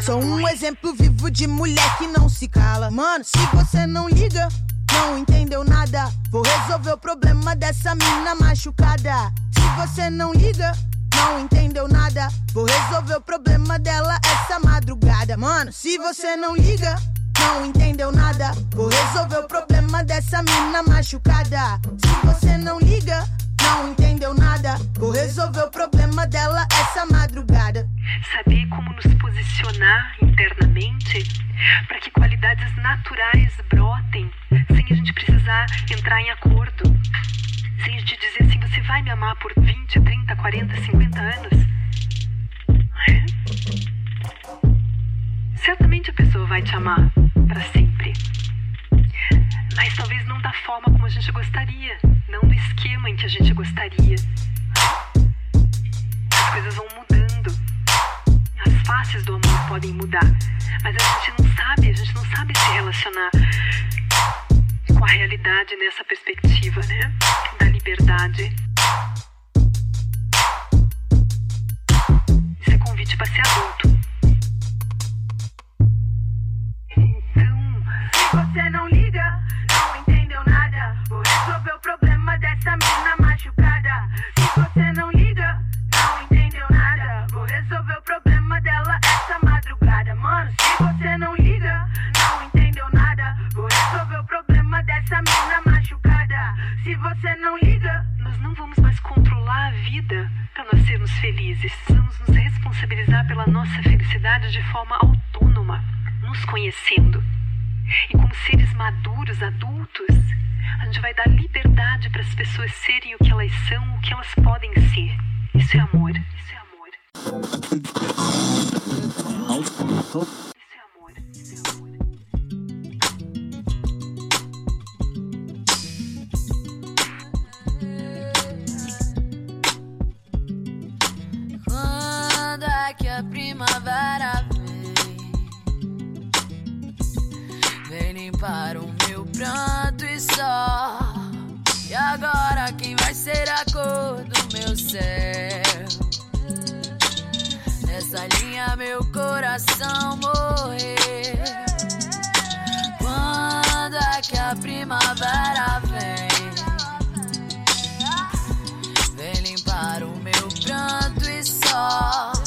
Sou um exemplo vivo de mulher que não se cala. Mano, se você não liga, não entendeu nada. Vou resolver o problema dessa mina machucada. Se você não liga, não entendeu nada. Vou resolver o problema dela essa madrugada. Mano, se você não liga, não entendeu nada. Vou resolver o problema dessa mina machucada. Se você não liga, não entendeu nada. Vou resolver o problema dela essa madrugada. Saber como nos posicionar internamente para que qualidades naturais brotem entrar em acordo. Sem te dizer assim, você vai me amar por 20, 30, 40, 50 anos? É? Certamente a pessoa vai te amar para sempre. Mas talvez não da forma como a gente gostaria, não do esquema em que a gente gostaria. As coisas vão mudando. As faces do amor podem mudar. Mas a gente não sabe, a gente não sabe se relacionar com a realidade nessa perspectiva, né? Da liberdade. Isso é convite para ser adulto. Se você não liga, você não liga, Nós não vamos mais controlar a vida para nós sermos felizes. Vamos nos responsabilizar pela nossa felicidade de forma autônoma, nos conhecendo. E como seres maduros, adultos, a gente vai dar liberdade para as pessoas serem o que elas são, o que elas podem ser. Isso é amor. Isso é amor. Quando é que a primavera vem? Vem limpar o meu pranto e só. E agora quem vai ser a cor do meu céu? Nessa linha meu coração morrer. Quando é que a primavera vem? Vem limpar o meu pranto e só.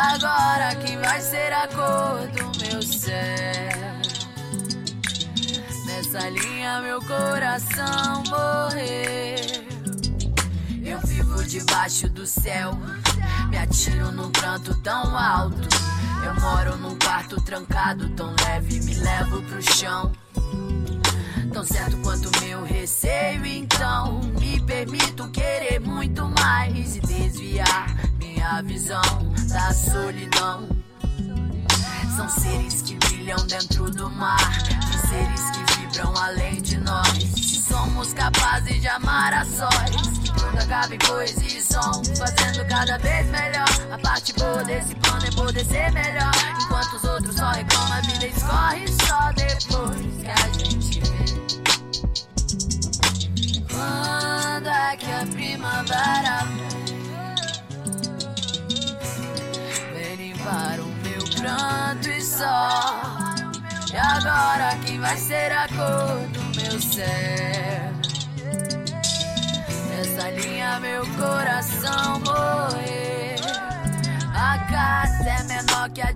Agora quem vai ser a cor do meu céu? Nessa linha meu coração morreu. Eu vivo debaixo do céu, me atiro num pranto tão alto. Eu moro num quarto trancado, tão leve, me levo pro chão. Tão certo quanto meu receio, então me permito querer muito mais e desviar minha visão da solidão. São seres que brilham dentro do mar, de seres que vibram além de nós. Somos capazes de amar a sós, tudo acabe em poesia e som, fazendo cada vez melhor. A parte boa desse plano é poder ser melhor, enquanto os outros só reclamam, a vida escorre só depois que a gente vê. Quando é que a primavera vem? Pranto e só. E agora quem vai ser a cor do meu céu? Nessa linha meu coração morrer. A casa é menor que a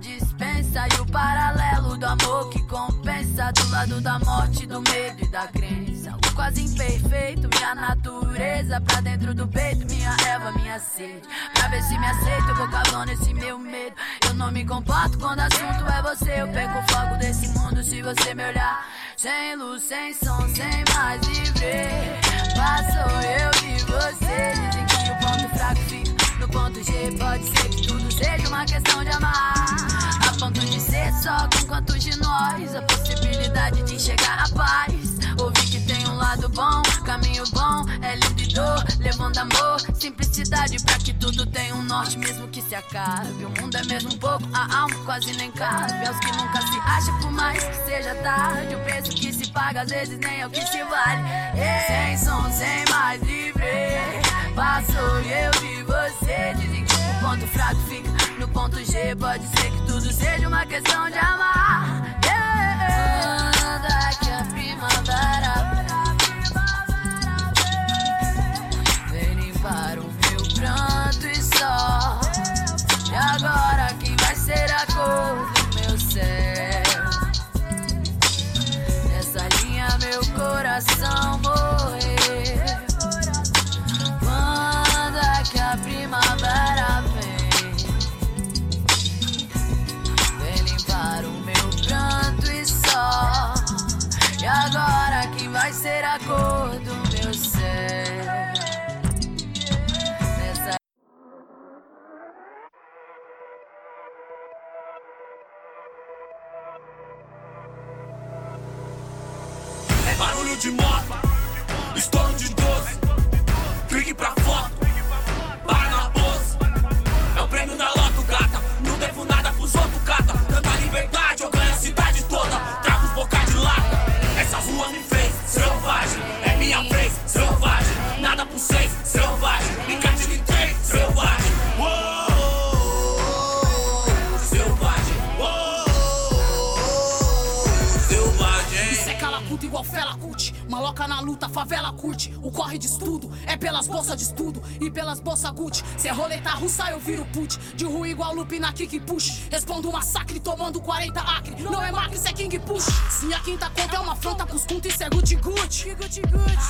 dispensa e o paralelo do amor que compensa do lado da morte, do medo e da crença. O quase imperfeito, minha natureza pra dentro do peito, minha erva, minha sede. Pra ver se me aceito, eu vou cavando esse meu medo. Eu não me comporto quando assunto é você. Eu perco o fogo desse mundo se você me olhar. Sem luz, sem som, sem mais livre. Passou eu e você. Dizem que o ponto fraco fica no ponto G. Pode ser que tudo seja uma questão de amar. A ponto de ser só com quantos de nós. A possibilidade de enxergar a paz. Ouvir que tem um lado bom, caminho bom. É lindo e dor, levando amor. Simplicidade pra que tudo tenha um norte, mesmo que se acabe. O mundo é mesmo um pouco, a alma quase nem cabe. Aos que nunca se acham, por mais que seja tarde. O preço que se paga às vezes nem é o que se vale. Sem som, sem mais livre. Passou e eu vi o ponto fraco fica no ponto G. Pode ser que tudo seja uma questão de amar. Yeah. É que a primavera vem limpar o meu pranto e só. E agora quem vai ser a cor do meu céu? Nessa linha meu coração morrer. Barulho de moto, estouro de doce. Clique pra foto, puta igual fela curte. Maloca na luta, favela curte. O corre de estudo é pelas bolsas de estudo e pelas bolsas Gucci. Se é roleta russa, eu viro put. De rua igual loop na kick push. Respondo um massacre tomando 40 acre. Não é macre, isso é king push. Sim, a quinta conta é uma afronta pros contos, isso é gucci gucci.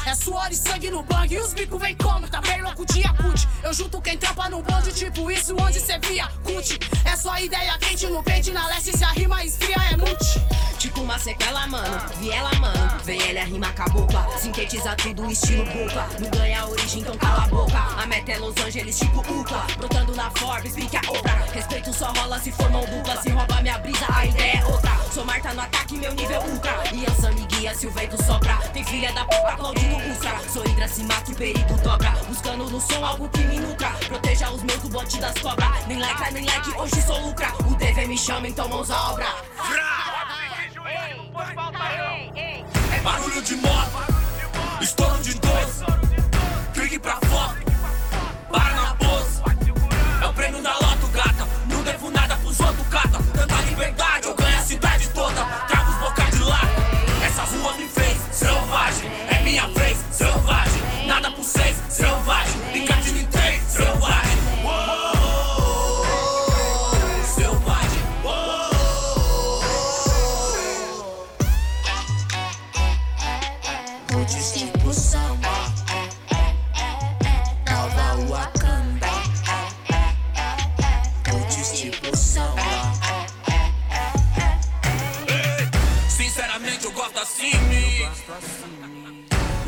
É suor e sangue no bang. E os bicos vem como? Tá bem louco de Yakut. Eu junto quem trampa no bonde, tipo isso onde cê via cut. É só ideia quente no pente, na leste se a rima esfria é mute. Tipo uma sequela, mano, viela, mano. Vem ela rima cabocla, sintetiza tudo estilo boca. Não ganha a origem, então cala a boca. A meta é Los Angeles, tipo Ucla. Brotando na Forbes, pique a outra. Respeito só rola se for mão dupla. Se rouba minha brisa, a ideia é outra. Sou Marta no ataque, meu nível ultra. E Ansa me guia se o vento sopra. Tem filha da puta, Claudinho Ustra. Sou Hidra, se mata, o perigo dobra. Buscando no som algo que me nutra. Proteja os meus do bote das cobras. Nem like, nem like, hoje sou lucra. O DV me chama, então mãos à obra. É barulho de moto, estouro de doce.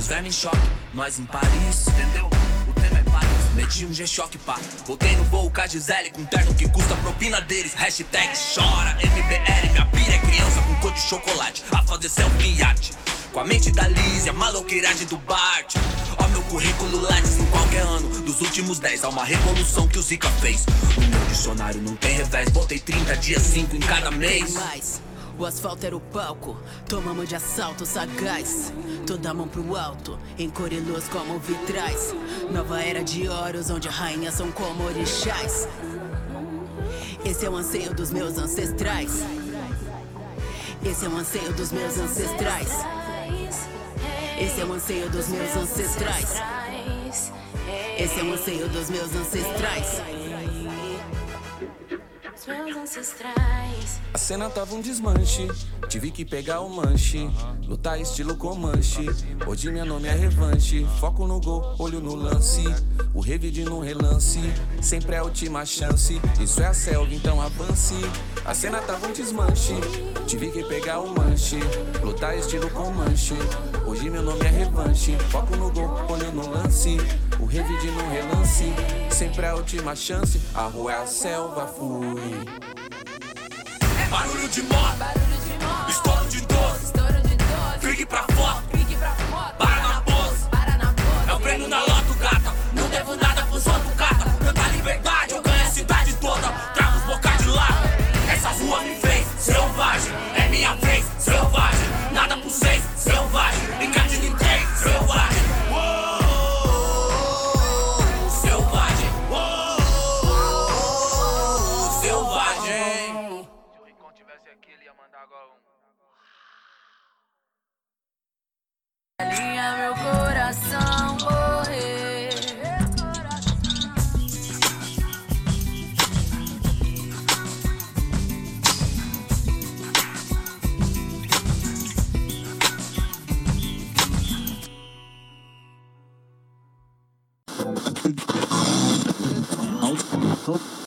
Os vermes em choque, nós em Paris, entendeu? O tema é Paris. Meti um G-Shock, pá. Voltei no voo com a Gisele com terno que custa a propina deles. Hashtag chora, MBL. Minha pira é criança com cor de chocolate. A fazer selfie em iate. Com a mente da Liz e a maloqueiragem do Bart. Ó meu currículo Lattes em qualquer ano. Dos últimos 10 há uma revolução que o Zika fez. No meu dicionário não tem revés. Botei 30 dias, 5 em cada mês. O asfalto era o palco, tomamos de assalto sagaz. Toda mão pro alto, em corilos como vitrais. Nova era de oros, onde rainhas são como orixás. Esse é o anseio dos meus ancestrais. Esse é o anseio dos meus ancestrais. Esse é o anseio dos meus ancestrais. Esse é o anseio dos meus ancestrais. A cena tava um desmanche, tive que pegar o manche. Lutar estilo Comanche, hoje meu nome é revanche. Foco no gol, olho no lance, o revide no relance. Sempre é a última chance, isso é a selva, então avance. A cena tava um desmanche, tive que pegar o manche. Lutar estilo Comanche, hoje meu nome é revanche. Foco no gol, olho no lance, o revide no relance. Sempre é a última chance, a rua é a selva, fui. Barulho de moto, estouro de doce. Clique pra foto, Huh?